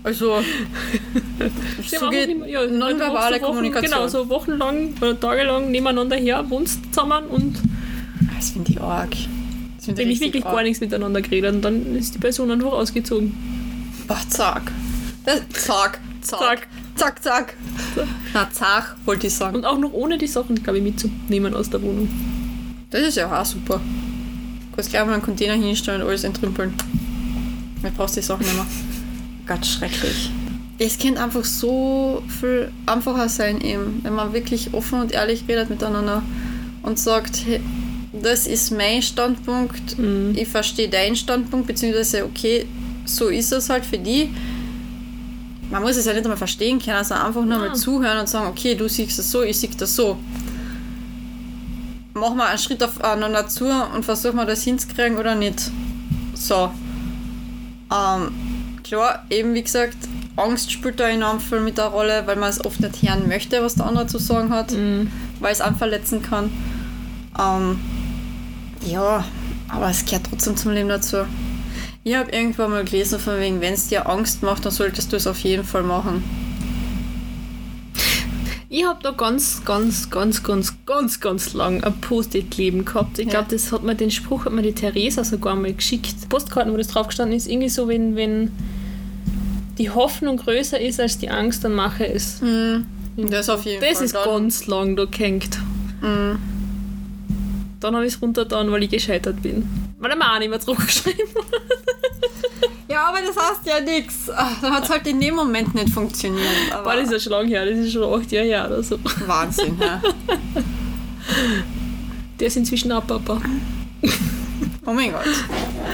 Also, Sie so geht ja, nonverbale so Wochen, Kommunikation. Genau, so wochenlang oder tagelang nebeneinander her, wohnst zusammen und Das finde ich arg. Richtig wirklich arg. gar nichts miteinander geredet und dann ist die Person einfach ausgezogen. Boah, zack. Das, zack, zack. Zack. Zack, zack. Na, zach, wollte ich sagen. Und auch noch ohne die Sachen, glaube ich, mitzunehmen aus der Wohnung. Das ist ja auch super. Du kannst gleich mal einen Container hinstellen und alles entrümpeln. Dann brauchst du die Sachen nicht mehr. Ganz schrecklich. Es könnte einfach so viel einfacher sein, eben, wenn man wirklich offen und ehrlich redet miteinander und sagt, hey, das ist mein Standpunkt, Mhm. ich verstehe deinen Standpunkt, beziehungsweise, okay, so ist es halt für die. Man muss es ja nicht einmal verstehen können, sondern einfach nur Ja. mal zuhören und sagen, okay, du siehst es so, ich sehe das so. Mach mal einen Schritt aufeinander zu und versuch mal das hinzukriegen oder nicht. So. Ähm, klar, eben wie gesagt, Angst spielt da enorm viel mit der Rolle, weil man es oft nicht hören möchte, was der andere zu sagen hat, Mhm. weil es einen verletzen kann. Ähm, ja, aber es gehört trotzdem zum Leben dazu. Ich habe irgendwann mal gelesen, von wegen, wenn es dir Angst macht, dann solltest du es auf jeden Fall machen. Ich habe da ganz, ganz, ganz, ganz, ganz, ganz lang ein Post-it kleben gehabt. Ich Ja. glaube, das hat mir den Spruch hat mir die Theresa sogar mal geschickt. Postkarten, wo das drauf gestanden ist, irgendwie so, wenn, wenn die Hoffnung größer ist als die Angst, dann mache es. Das auf jeden Das Fall. ist dann. ganz lang da gehängt. Mhm. Dann habe ich es runtergetan, weil ich gescheitert bin. Weil er mir auch nicht mehr zurückgeschrieben hat. Ja, aber das heißt ja nichts. Dann hat es halt in dem Moment nicht funktioniert. Aber Boah, das ist ja schon lang her, das ist schon acht Jahre her oder so. Wahnsinn, ja. Der ist inzwischen auch Papa. Oh mein Gott.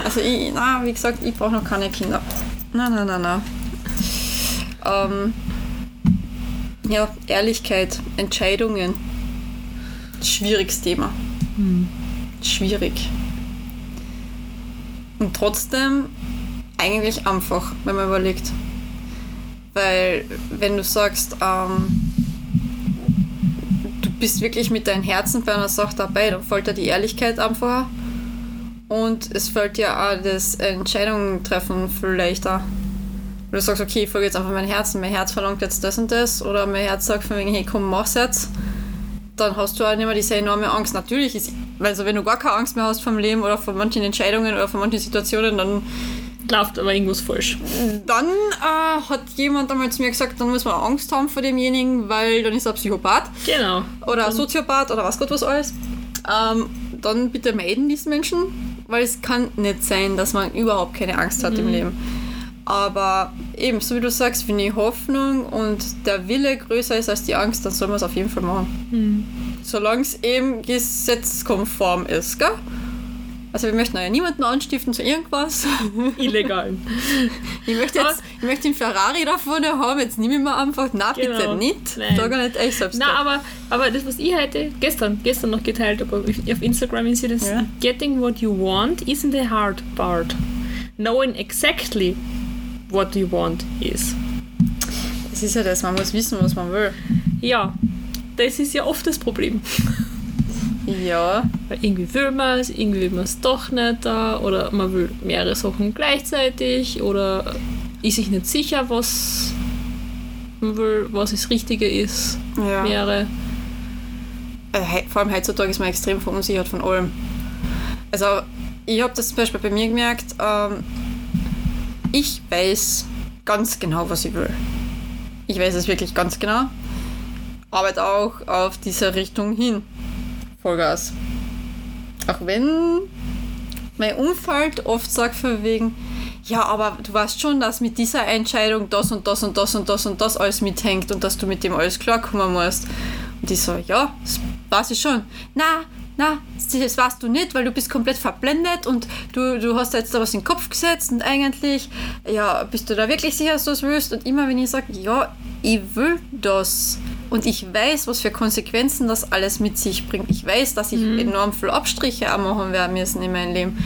Also ich, na, wie gesagt, ich brauche noch keine Kinder. Na, na, na, na. Ähm, ja, Ehrlichkeit, Entscheidungen. Schwieriges Thema. Schwierig. Und trotzdem eigentlich einfach, wenn man überlegt. Weil wenn du sagst, ähm, du bist wirklich mit deinem Herzen bei einer Sache dabei, dann fällt dir die Ehrlichkeit einfacher. Und es fällt dir auch das Entscheidungen treffen viel leichter. Weil du sagst, okay, ich folge jetzt einfach mein Herzen, mein Herz verlangt jetzt das und das, oder mein Herz sagt von wegen, hey, komm, mach's jetzt. Dann hast du auch nicht mehr diese enorme Angst. Natürlich ist, also wenn du gar keine Angst mehr hast vom Leben oder von manchen Entscheidungen oder von manchen Situationen, dann, Läuft aber irgendwas falsch. dann äh, hat jemand einmal zu mir gesagt, dann muss man Angst haben vor demjenigen, weil dann ist er ein Psychopath Genau. oder ein Soziopath oder was Gott was alles. Ähm, dann bitte meiden diesen Menschen, weil es kann nicht sein, dass man überhaupt keine Angst hat im Leben. Aber eben, so wie du sagst, wenn die Hoffnung und der Wille größer ist als die Angst, dann soll man es auf jeden Fall machen. Solange es eben gesetzkonform ist, gell? Also wir möchten ja niemanden anstiften zu irgendwas. Illegal. Ich möchte jetzt, ich möchte den Ferrari da vorne haben, jetzt nehme ich mir einfach, na bitte Genau. nicht. Nein. Da gar nicht echt selbst. Na, aber, aber das, was ich heute, gestern, gestern noch geteilt habe, auf Instagram ist ja das Ja. Getting what you want isn't the hard part. Knowing exactly what you want is. Das ist ja das, man muss wissen, was man will. Ja, das ist ja oft das Problem. Ja, Weil irgendwie will man es, irgendwie will man es doch nicht da, oder man will mehrere Sachen gleichzeitig, oder ist sich nicht sicher, was man will, was das Richtige ist, ja. wäre. Äh, vor allem heutzutage ist man extrem verunsichert von allem. Also, ich habe das zum Beispiel bei mir gemerkt, ähm, ich weiß ganz genau, was ich will. Ich weiß es wirklich ganz genau. Arbeite auch auf diese Richtung hin. Vollgas. Auch wenn mein Umfeld oft sagt von wegen, ja, aber du weißt schon, dass mit dieser Entscheidung das und das und das und das und das alles mithängt und dass du mit dem alles klarkommen musst. Und ich so, ja, das weiß ich schon. Na, na, das weißt du nicht, weil du bist komplett verblendet und du, du hast jetzt da was in den Kopf gesetzt und eigentlich, ja, bist du da wirklich sicher, dass du das willst? Und immer wenn ich sage, ja, ich will das und ich weiß, was für Konsequenzen das alles mit sich bringt. Ich weiß, dass ich enorm viel Abstriche auch machen werde müssen in meinem Leben.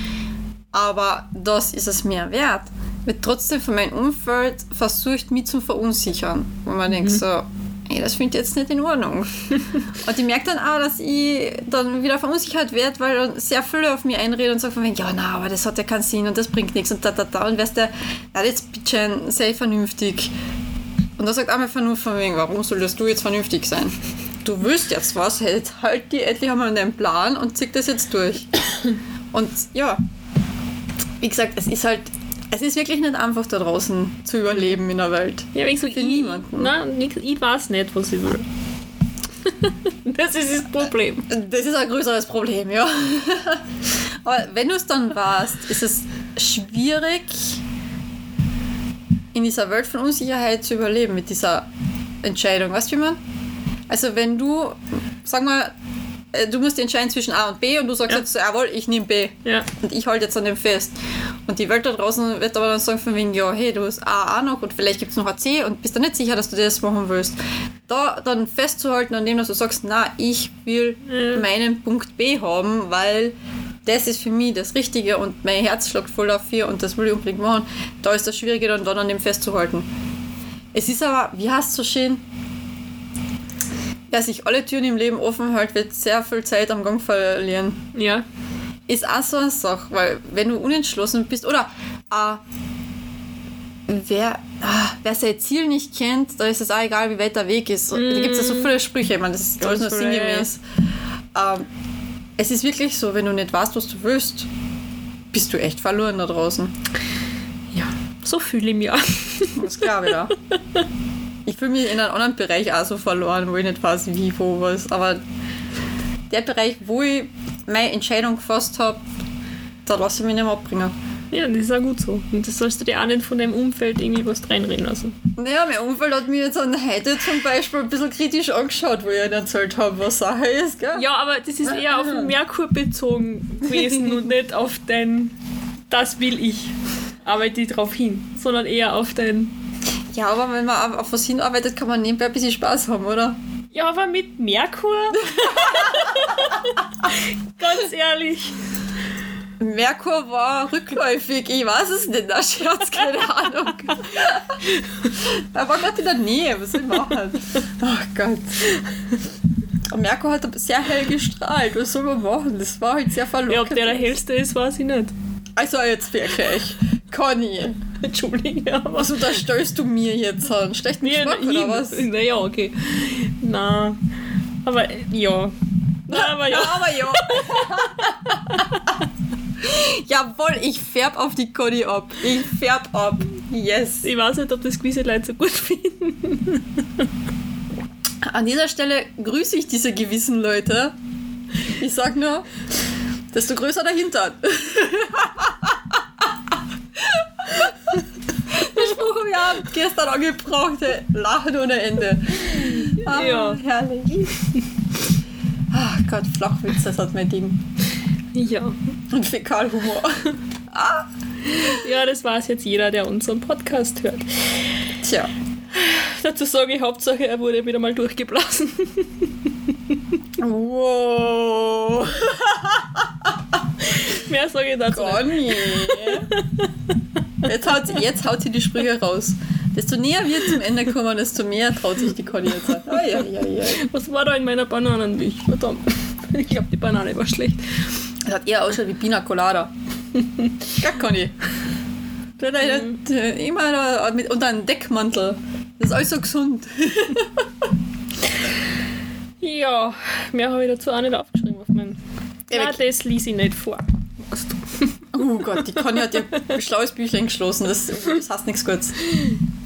Aber das ist es mir wert. Wird trotzdem von meinem Umfeld versucht, mich zu verunsichern. Wo man denkt so, ey, das finde ich jetzt nicht in Ordnung. und ich merke dann auch, dass ich dann wieder verunsichert werde, weil sehr viele auf mich einreden und sagen von wegen, ja, na, aber das hat ja keinen Sinn und das bringt nichts und da, da, da. Und weißt du, na, jetzt bitte sei vernünftig. Und da sagt einmal Vernunft von wegen, warum solltest du jetzt vernünftig sein? Du willst jetzt was, halt, halt die endlich einmal an deinen Plan und zieh das jetzt durch. Und ja, wie gesagt, es ist halt Es ist wirklich nicht einfach da draußen zu überleben in der Welt. Ja, ich so, Für ich, niemanden. Nein, ich weiß nicht, was ich will. das ist das Problem. Das ist ein größeres Problem, ja. Aber wenn du es dann warst, ist es schwierig, in dieser Welt von Unsicherheit zu überleben mit dieser Entscheidung. Weißt du, wie man? Also wenn du, sag mal, du musst dich entscheiden zwischen A und B und du sagst Ja. jetzt, jawohl, ich nehme B. Ja. Und ich halte jetzt an dem fest. Und die Welt da draußen wird aber dann sagen von wegen, ja, hey, du hast A auch noch und vielleicht gibt es noch ein C und bist dann nicht sicher, dass du das machen willst. Da dann festzuhalten an dem, dass du sagst, na, ich will Ja. meinen Punkt B haben, weil das ist für mich das Richtige und mein Herz schlägt voll dafür und das will ich unbedingt machen. Da ist das Schwierige dann, dann an dem festzuhalten. Es ist aber, wie heißt es so schön, wer sich alle Türen im Leben offen hält, wird sehr viel Zeit am Gang verlieren Ja. ist auch so eine Sache, weil wenn du unentschlossen bist oder äh, wer, ah, wer sein Ziel nicht kennt, da ist es auch egal, wie weit der Weg ist. Da gibt es ja so viele Sprüche, ich meine, das ist alles nur sinngemäß. Ähm, es ist wirklich so, wenn du nicht weißt, was du willst, bist du echt verloren da draußen. Ja. So fühle ich mich auch. Das glaube ich ja. Ich fühle mich in einem anderen Bereich auch so verloren, wo ich nicht weiß, wie, wo, was. Aber der Bereich, wo ich meine Entscheidung gefasst habe, da lasse ich mich nicht mehr abbringen. Ja, das ist auch gut so. Und das sollst du dir auch nicht von deinem Umfeld irgendwie was reinreden lassen. Naja, mein Umfeld hat mir jetzt an heute zum Beispiel ein bisschen kritisch angeschaut, wo ich ihnen erzählt habe, was Sache ist, gell? Ja, aber das ist eher auf den Merkur bezogen gewesen und nicht auf dein, das will ich, arbeite ich drauf hin, sondern eher auf dein, Ja, aber wenn man auf- was hinarbeitet, kann man nebenbei ein bisschen Spaß haben, oder? ja, aber mit Merkur? Ganz ehrlich. Merkur war rückläufig, ich weiß es nicht, na Scherz, keine Ahnung. er war gerade in der Nähe, was soll ich machen? Ach Gott. Und Merkur hat sehr hell gestrahlt, was soll man machen? Das war halt sehr verlockend. Ja, ob der der hellste ist, weiß ich nicht. Also jetzt wirklich, Conny, Entschuldige, aber. was unterstellst du mir jetzt an? Schlechten Nee, Geschmack oder was? Naja, okay. Na, aber ja. Na, aber ja. Aber ja. Jawohl, ich färb auf die Conny ab. Ich färb ab. Yes. Ich weiß nicht, ob das gewisse Leute so gut finden. An dieser Stelle grüße ich diese gewissen Leute. Ich sag nur, desto größer der Hintern. Spruch habe ich auch gestern angebraucht. ey. Lachen ohne Ende. Ah, Ja. Herrlich. Ach Gott, Flachwitz, das hat mein Ding. Ja. Und Fäkalhumor. Ja, das weiß jetzt jeder, der unseren Podcast hört. Tja. Dazu sage ich Hauptsache, er wurde wieder mal durchgeblasen. Wow. Mehr sage ich dazu. Conny. Jetzt haut, sie, jetzt haut sie die Sprüche raus. Desto näher wir zum Ende kommen, desto mehr traut sich die Conny jetzt. Ai, ai, ai, ai. Was war da in meiner Bananenmilch? Verdammt. Ich glaube, die Banane war schlecht. Das hat eher ausschaut wie Pina Colada. Ja, Conny. Äh, immer da mit, unter einem Deckmantel. Das ist alles so gesund. Ja, mehr habe ich dazu auch nicht aufgeschrieben auf meinen. Ja, Ja, das ließ ich nicht vor. Weißt du. Oh Gott, die Conny hat ihr schlaues Büchlein geschlossen. Das, das heißt nichts Gutes.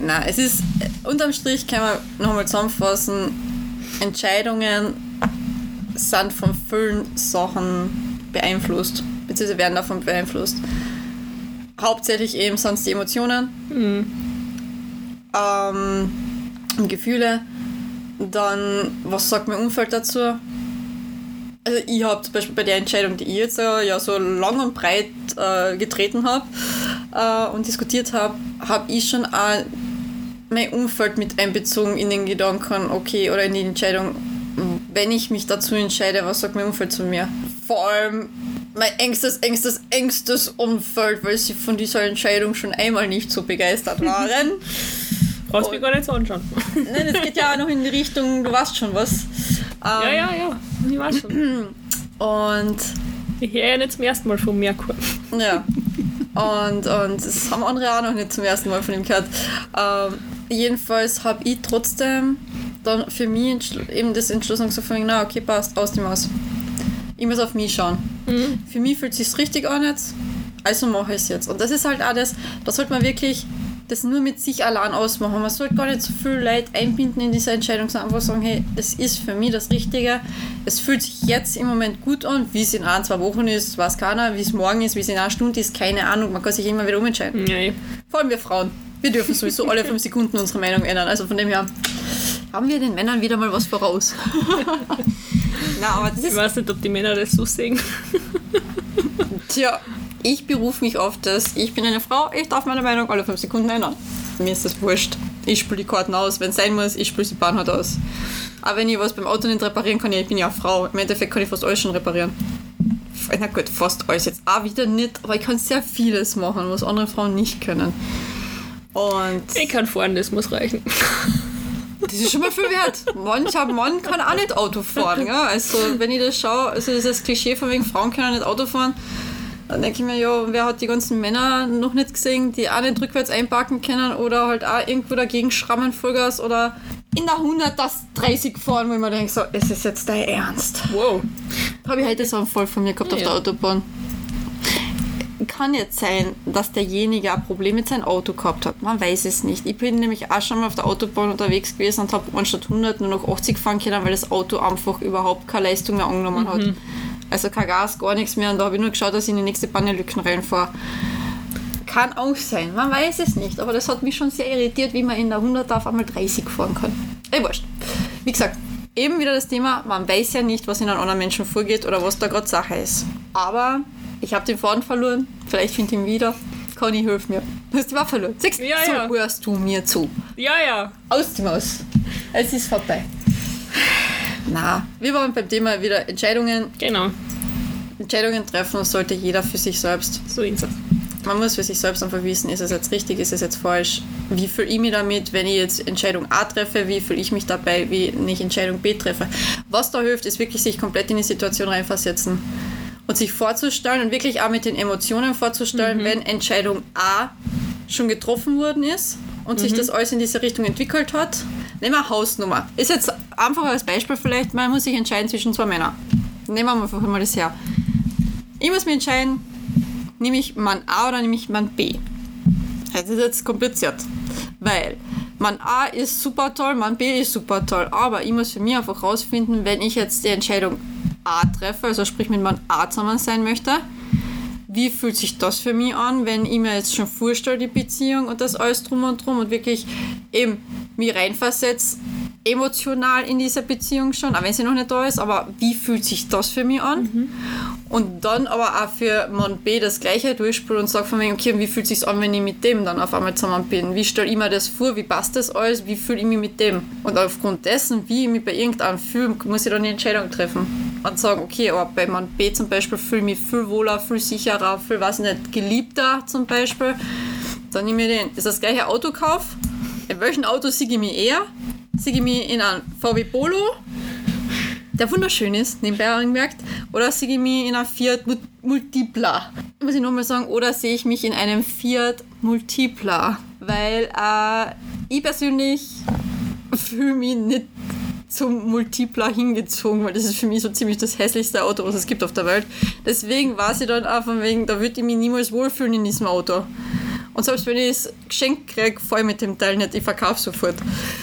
Nein, es ist, unterm Strich kann man nochmal zusammenfassen, Entscheidungen sind von vielen Sachen beeinflusst, beziehungsweise werden davon beeinflusst. Hauptsächlich eben sind es die Emotionen, ähm, und Gefühle. Dann, was sagt mein Umfeld dazu? Also ich habe zum Beispiel bei der Entscheidung, die ich jetzt äh, ja so lang und breit äh, getreten habe äh, und diskutiert habe, habe ich schon auch mein Umfeld mit einbezogen in den Gedanken, okay, oder in die Entscheidung, wenn ich mich dazu entscheide, was sagt mein Umfeld zu mir? Vor allem mein engstes, engstes, engstes Umfeld, weil sie von dieser Entscheidung schon einmal nicht so begeistert waren. Brauchst mich gar nicht so anschauen. Nein, es geht ja auch noch in die Richtung, du weißt schon was. Ja, Ähm, ja, ja. Ich weiß schon. Und Ich höre ja nicht zum ersten Mal von Merkur. Ja. Und, und das haben andere auch noch nicht zum ersten Mal von ihm gehört. Ähm, jedenfalls habe ich trotzdem dann für mich eben das entschlossen gesagt, von na okay, passt, aus dem Maus. Ich muss auf mich schauen. Mhm. Für mich fühlt es sich richtig an jetzt. Also mache ich es jetzt. Und das ist halt das, da sollte man wirklich das nur mit sich allein ausmachen. Man sollte gar nicht so viel Leute einbinden in diese Entscheidung, sondern einfach sagen, hey, das ist für mich das Richtige. Es fühlt sich jetzt im Moment gut an, wie es in ein, zwei Wochen ist, weiß keiner, wie es morgen ist, wie es in einer Stunde ist, keine Ahnung. Man kann sich immer wieder umentscheiden. Nee. Vor allem wir Frauen. Wir dürfen sowieso alle fünf Sekunden unsere Meinung ändern. Also von dem her haben wir den Männern wieder mal was voraus. Na, aber das Ich weiß nicht, ob die Männer das so sehen. tja, ich berufe mich auf das, ich bin eine Frau, ich darf meine Meinung alle fünf Sekunden ändern. Mir ist das wurscht. Ich spiele die Karten aus, wenn es sein muss, ich spiele sie Bahnhard aus. Aber wenn ich was beim Auto nicht reparieren kann, ja, ich bin ja eine Frau. Im Endeffekt kann ich fast alles schon reparieren. Na gut, fast alles jetzt auch wieder nicht, aber ich kann sehr vieles machen, was andere Frauen nicht können. Und Ich kann fahren, das muss reichen. das ist schon mal viel wert. Mancher Mann kann auch nicht Auto fahren. Ja? Also, wenn ich das schaue, also dieses Klischee von wegen Frauen können nicht Auto fahren, dann denke ich mir, ja, wer hat die ganzen Männer noch nicht gesehen, die auch nicht rückwärts einparken können oder halt auch irgendwo dagegen schrammen, Vollgas oder in der 100 das 30 fahren, wo ich mir denke, so, ist es jetzt dein Ernst? Wow. Habe ich heute so einen Fall von mir gehabt auf Ja. der Autobahn. Kann jetzt sein, dass derjenige ein Problem mit seinem Auto gehabt hat. Man weiß es nicht. Ich bin nämlich auch schon mal auf der Autobahn unterwegs gewesen und habe anstatt 100 nur noch 80 fahren können, weil das Auto einfach überhaupt keine Leistung mehr angenommen hat. Also kein Gas, gar nichts mehr. Und da habe ich nur geschaut, dass ich in die nächste Pannenlücken reinfahre. Kann auch sein, man weiß es nicht. Aber das hat mich schon sehr irritiert, wie man in der 100 auf einmal 30 fahren kann. Ey, wurscht. Wie gesagt, eben wieder das Thema, man weiß ja nicht, was in einem anderen Menschen vorgeht oder was da gerade Sache ist. Aber ich habe den Faden verloren, vielleicht finde ich ihn wieder. Conny, hilf mir. Du hast die Waffe verloren. Siehst du, Ja, so ja. hörst du mir zu. Ja, ja. Aus die Maus. Es ist vorbei. Na, wir waren beim Thema wieder Entscheidungen. Genau. Entscheidungen treffen sollte jeder für sich selbst. So ist es. Man muss für sich selbst einfach wissen, ist es jetzt richtig, ist es jetzt falsch, wie fühle ich mich damit, wenn ich jetzt Entscheidung A treffe, wie fühle ich mich dabei, wie ich Entscheidung B treffe. Was da hilft, ist wirklich sich komplett in die Situation reinversetzen und sich vorzustellen und wirklich auch mit den Emotionen vorzustellen, wenn Entscheidung A schon getroffen worden ist und sich das alles in diese Richtung entwickelt hat. Nehmen wir Hausnummer. Ist jetzt einfach als Beispiel vielleicht, man muss sich entscheiden zwischen zwei Männern. Nehmen wir einfach mal das her. Ich muss mich entscheiden, nehme ich Mann A oder nehme ich Mann B? Das ist jetzt kompliziert, weil Mann A ist super toll, Mann B ist super toll, aber ich muss für mich einfach rausfinden, wenn ich jetzt die Entscheidung A treffe, also sprich mit Mann A zusammen sein möchte, wie fühlt sich das für mich an, wenn ich mir jetzt schon vorstelle, die Beziehung und das alles drum und drum und wirklich eben mich reinversetze, emotional in dieser Beziehung schon, auch wenn sie noch nicht da ist, aber wie fühlt sich das für mich an? Und dann aber auch für Mann B das gleiche durchspiele und sage von mir, okay, wie fühlt sich an, wenn ich mit dem dann auf einmal zusammen bin? Wie stelle ich mir das vor? Wie passt das alles? Wie fühle ich mich mit dem? Und aufgrund dessen, wie ich mich bei irgendeinem fühle, muss ich dann die Entscheidung treffen. Und sagen, okay, aber bei Mann B zum Beispiel fühle ich mich viel wohler, viel sicherer, viel, weiß ich nicht, geliebter zum Beispiel. Dann nehme ich den. Das ist das gleiche Autokauf. In welchem Auto sehe ich mich eher? Sehe ich mich in einem VW Polo, der wunderschön ist, nebenbei angemerkt, oder sehe ich mich in einem Fiat Mul- Multipla? Muss ich nochmal sagen, oder sehe ich mich in einem Fiat Multipla? Weil äh, ich persönlich fühle mich nicht zum Multipla hingezogen, weil das ist für mich so ziemlich das hässlichste Auto, was es gibt auf der Welt. Deswegen war sie dann auch von wegen, da würde ich mich niemals wohlfühlen in diesem Auto. Und selbst wenn ich es geschenkt kriege, fahre ich mit dem Teil nicht, ich verkaufe sofort.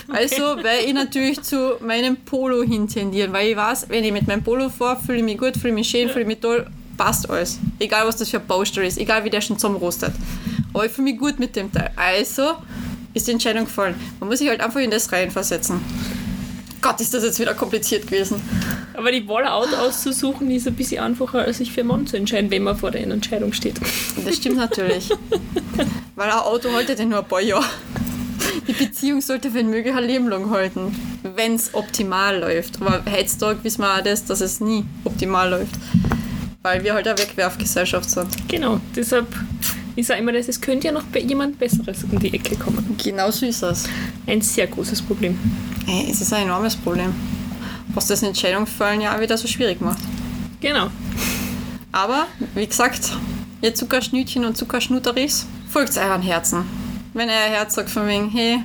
Also, weil ich natürlich zu meinem Polo hintendiere, weil ich weiß, wenn ich mit meinem Polo fahre, fühle ich mich gut, fühle ich mich schön, fühle ich mich toll, passt alles. Egal, was das für ein Baustelle ist, egal, wie der schon zusammenrostet. Aber ich fühle mich gut mit dem Teil. Also ist die Entscheidung gefallen. Man muss sich halt einfach in das reinversetzen. Gott, ist das jetzt wieder kompliziert gewesen. Aber die Auto auszusuchen, ist ein bisschen einfacher, als sich für einen Mann zu entscheiden, wenn man vor der Entscheidung steht. Das stimmt natürlich. Weil ein Auto haltet ja nur ein paar Jahre. Die Beziehung sollte, wenn möglich, ein Leben lang halten. Wenn es optimal läuft. Aber heutzutage wissen wir auch das, dass es nie optimal läuft. Weil wir halt eine Wegwerfgesellschaft sind. Genau, deshalb ich sage immer, das, es könnte ja noch jemand Besseres um die Ecke kommen. Genau so ist es. Ein sehr großes Problem. Ey, es ist ein enormes Problem. Was das Entscheidungsfallen ja auch wieder so schwierig macht. Genau. Aber, wie gesagt, ihr Zuckerschnütchen und Zuckerschnutteris, folgt euren Herzen. Wenn euer Herz sagt von wegen, hey,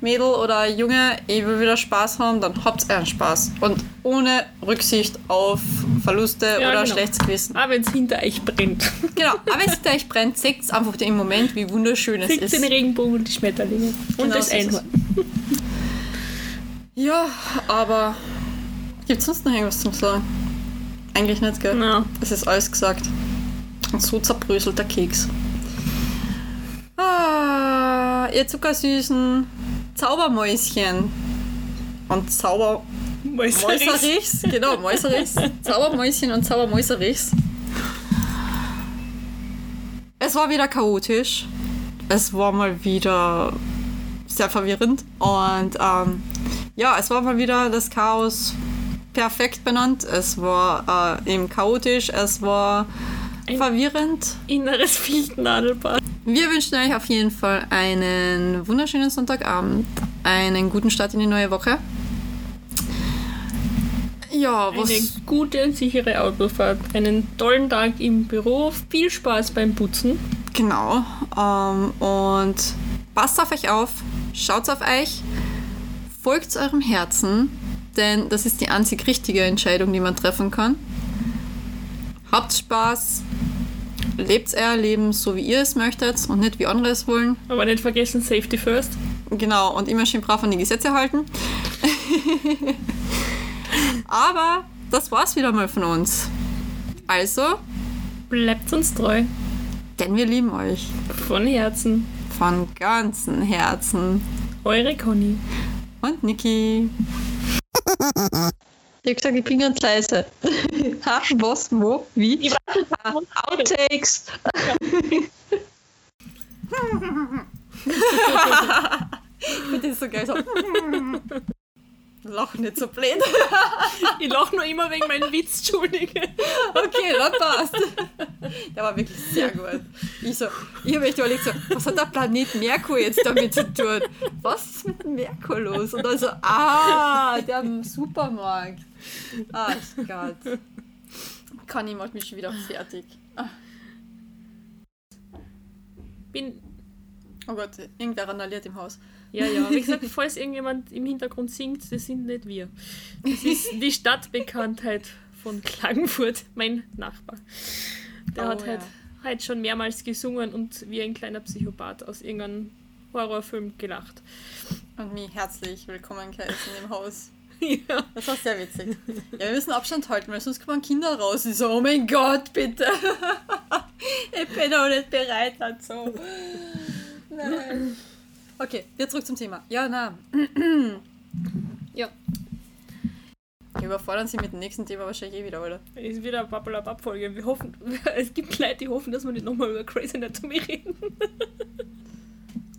Mädel oder Junge, ich will wieder Spaß haben, dann habt euren Spaß. Und ohne Rücksicht auf Verluste Ja, oder genau. schlechtes Gewissen. Auch wenn es hinter euch brennt. Genau, aber wenn es euch brennt, seht einfach im Moment, wie wunderschön es Seht ist. den Regenbogen und die Schmetterlinge. Und Genau das. Einhorn. Ja, aber gibt es sonst noch irgendwas zum Sagen? Eigentlich nicht, gell? Ja. Es ist alles gesagt. Und so zerbröselt der Keks. Ah, ihr zuckersüßen Zaubermäuschen. Und Zauber... Mäuserichs. Mäuserichs, genau, Mäuserichs. Zaubermäuschen und Zaubermäuserichs. Es war wieder chaotisch. Es war mal wieder sehr verwirrend. Und ähm, ja, es war mal wieder das Chaos perfekt benannt. Es war äh, eben chaotisch, es war Ein- verwirrend. Inneres Fichtennadelbad. Wir wünschen euch auf jeden Fall einen wunderschönen Sonntagabend, einen guten Start in die neue Woche. Ja, was. Eine gute und sichere Autofahrt. Einen tollen Tag im Büro. Viel Spaß beim Putzen. Genau. Ähm, und passt auf euch auf, schaut auf euch, folgt eurem Herzen, denn das ist die einzig richtige Entscheidung, die man treffen kann. Habt Spaß, lebt euer Leben so, wie ihr es möchtet und nicht wie andere es wollen. Aber nicht vergessen, Safety First. Genau, und immer schön brav an die Gesetze halten. Aber das war's wieder mal von uns. Also, Bleibt uns treu. denn wir lieben euch Von Herzen. von ganzem Herzen. Eure Conny. Und Niki. Ich hab gesagt, ich bin ganz leise. ha, was, wo, wie? Ah, Outtakes. ich finde das so geil. So. Lach nicht so blöd. Ich lache nur immer wegen meinem Witz, Entschuldige. Okay, das passt. Der war wirklich sehr gut. Ich, so, ich habe echt überlegt, so, was hat der Planet Merkur jetzt damit zu tun? Was ist mit Merkur los? Und dann so, ah, der im Supermarkt. Ach Gott. Conny macht mich schon wieder fertig. Ah, Bin. Oh Gott, irgendwer randaliert im Haus. Ja, ja. Wie gesagt, falls irgendjemand im Hintergrund singt, das sind nicht wir. Das ist die Stadtbekanntheit von Klagenfurt, mein Nachbar. Der Oh, hat ja. halt, halt schon mehrmals gesungen und wie ein kleiner Psychopath aus irgendeinem Horrorfilm gelacht. Und mich herzlich willkommen geheißen im Haus. Ja. Das war sehr witzig. Ja, wir müssen Abstand halten, weil sonst kommen Kinder raus. Ich so, oh mein Gott, bitte. ich bin auch nicht bereit dazu. Nein. Okay, wir zurück zum Thema. Ja, na. ja. Wir überfordern sie mit dem nächsten Thema wahrscheinlich eh wieder, oder? Es ist wieder eine Babbelab-Folge. Wir hoffen, es gibt Leute, die hoffen, dass wir nicht nochmal über Grey's Anatomy reden.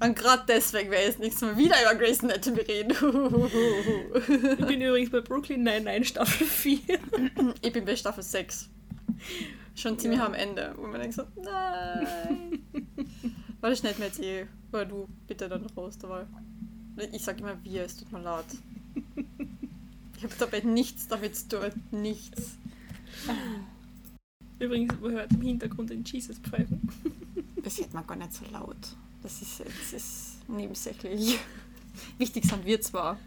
Und gerade deswegen werde ich jetzt nichts mehr wieder über Grey's Anatomy reden. Ich bin übrigens bei Brooklyn Nine-Nine Staffel 4. ich bin bei Staffel 6. Schon ziemlich Ja. am Ende, wo man denkt so, nein. War das nicht mehr jetzt eh, oder du bitte dann raus dabei. Ich sag immer wir, es tut mir leid. Ich habe dabei nichts damit zu tun, nichts. Übrigens, man hört im Hintergrund den Jesus pfeifen. Das hört man gar nicht so laut. Das ist, das ist nebensächlich. Wichtig sind wir zwar.